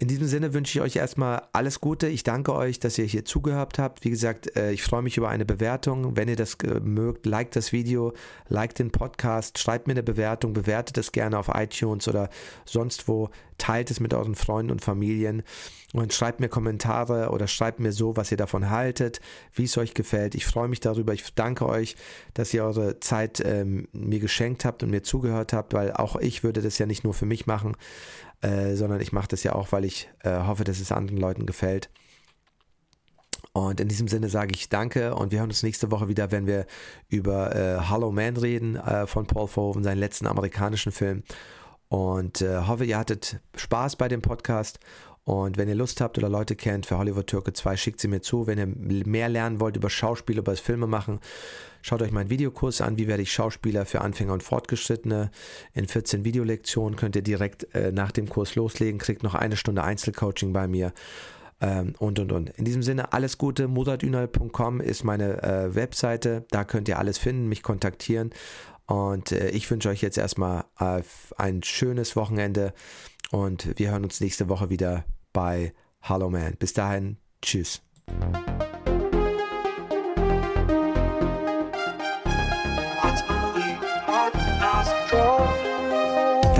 In diesem Sinne wünsche ich euch erstmal alles Gute. Ich danke euch, dass ihr hier zugehört habt. Wie gesagt, äh, ich freue mich über eine Bewertung. Wenn ihr das äh, mögt, liked das Video, liked den Podcast, schreibt mir eine Bewertung, bewertet es gerne auf iTunes oder sonst wo, teilt es mit euren Freunden und Familien und schreibt mir Kommentare oder schreibt mir so, was ihr davon haltet, wie es euch gefällt. Ich freue mich darüber. Ich danke euch, dass ihr eure Zeit ähm, mir geschenkt habt und mir zugehört habt, weil auch ich würde das ja nicht nur für mich machen, äh, sondern ich mache das ja auch, weil ich äh, hoffe, dass es anderen Leuten gefällt. Und in diesem Sinne sage ich danke und wir hören uns nächste Woche wieder, wenn wir über äh, Hollow Man reden äh, von Paul Verhoeven, seinen letzten amerikanischen Film. Und äh, hoffe, ihr hattet Spaß bei dem Podcast. Und wenn ihr Lust habt oder Leute kennt für Hollywood Türke 2, schickt sie mir zu. Wenn ihr mehr lernen wollt über Schauspiel, über das Filme machen, Schaut euch meinen Videokurs an, wie werde ich Schauspieler für Anfänger und Fortgeschrittene. In 14 Videolektionen könnt ihr direkt äh, nach dem Kurs loslegen, kriegt noch eine Stunde Einzelcoaching bei mir. Ähm, und und und. In diesem Sinne, alles Gute. Muratünal.com ist meine äh, Webseite. Da könnt ihr alles finden, mich kontaktieren. Und äh, ich wünsche euch jetzt erstmal äh, ein schönes Wochenende und wir hören uns nächste Woche wieder bei Hello Man. Bis dahin, tschüss.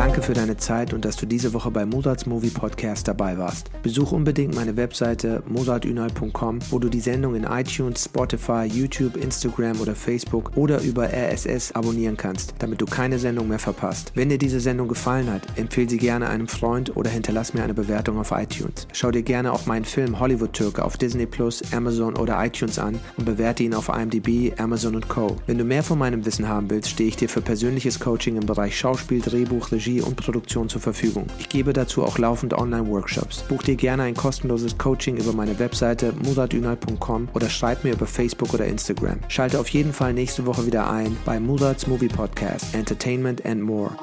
Danke für deine Zeit und dass du diese Woche bei Mozarts Movie Podcast dabei warst. Besuch unbedingt meine Webseite mozartünal.com, wo du die Sendung in iTunes, Spotify, YouTube, Instagram oder Facebook oder über RSS abonnieren kannst, damit du keine Sendung mehr verpasst. Wenn dir diese Sendung gefallen hat, empfehle sie gerne einem Freund oder hinterlass mir eine Bewertung auf iTunes. Schau dir gerne auch meinen Film Hollywood Türke auf Disney Plus, Amazon oder iTunes an und bewerte ihn auf IMDb, Amazon und Co. Wenn du mehr von meinem Wissen haben willst, stehe ich dir für persönliches Coaching im Bereich Schauspiel, Drehbuch, Regie Regie und Produktion zur Verfügung. Ich gebe dazu auch laufend Online-Workshops. Buch dir gerne ein kostenloses Coaching über meine Webseite muradünal.com oder schreib mir über Facebook oder Instagram. Schalte auf jeden Fall nächste Woche wieder ein bei Mudats Movie Podcast, Entertainment and More.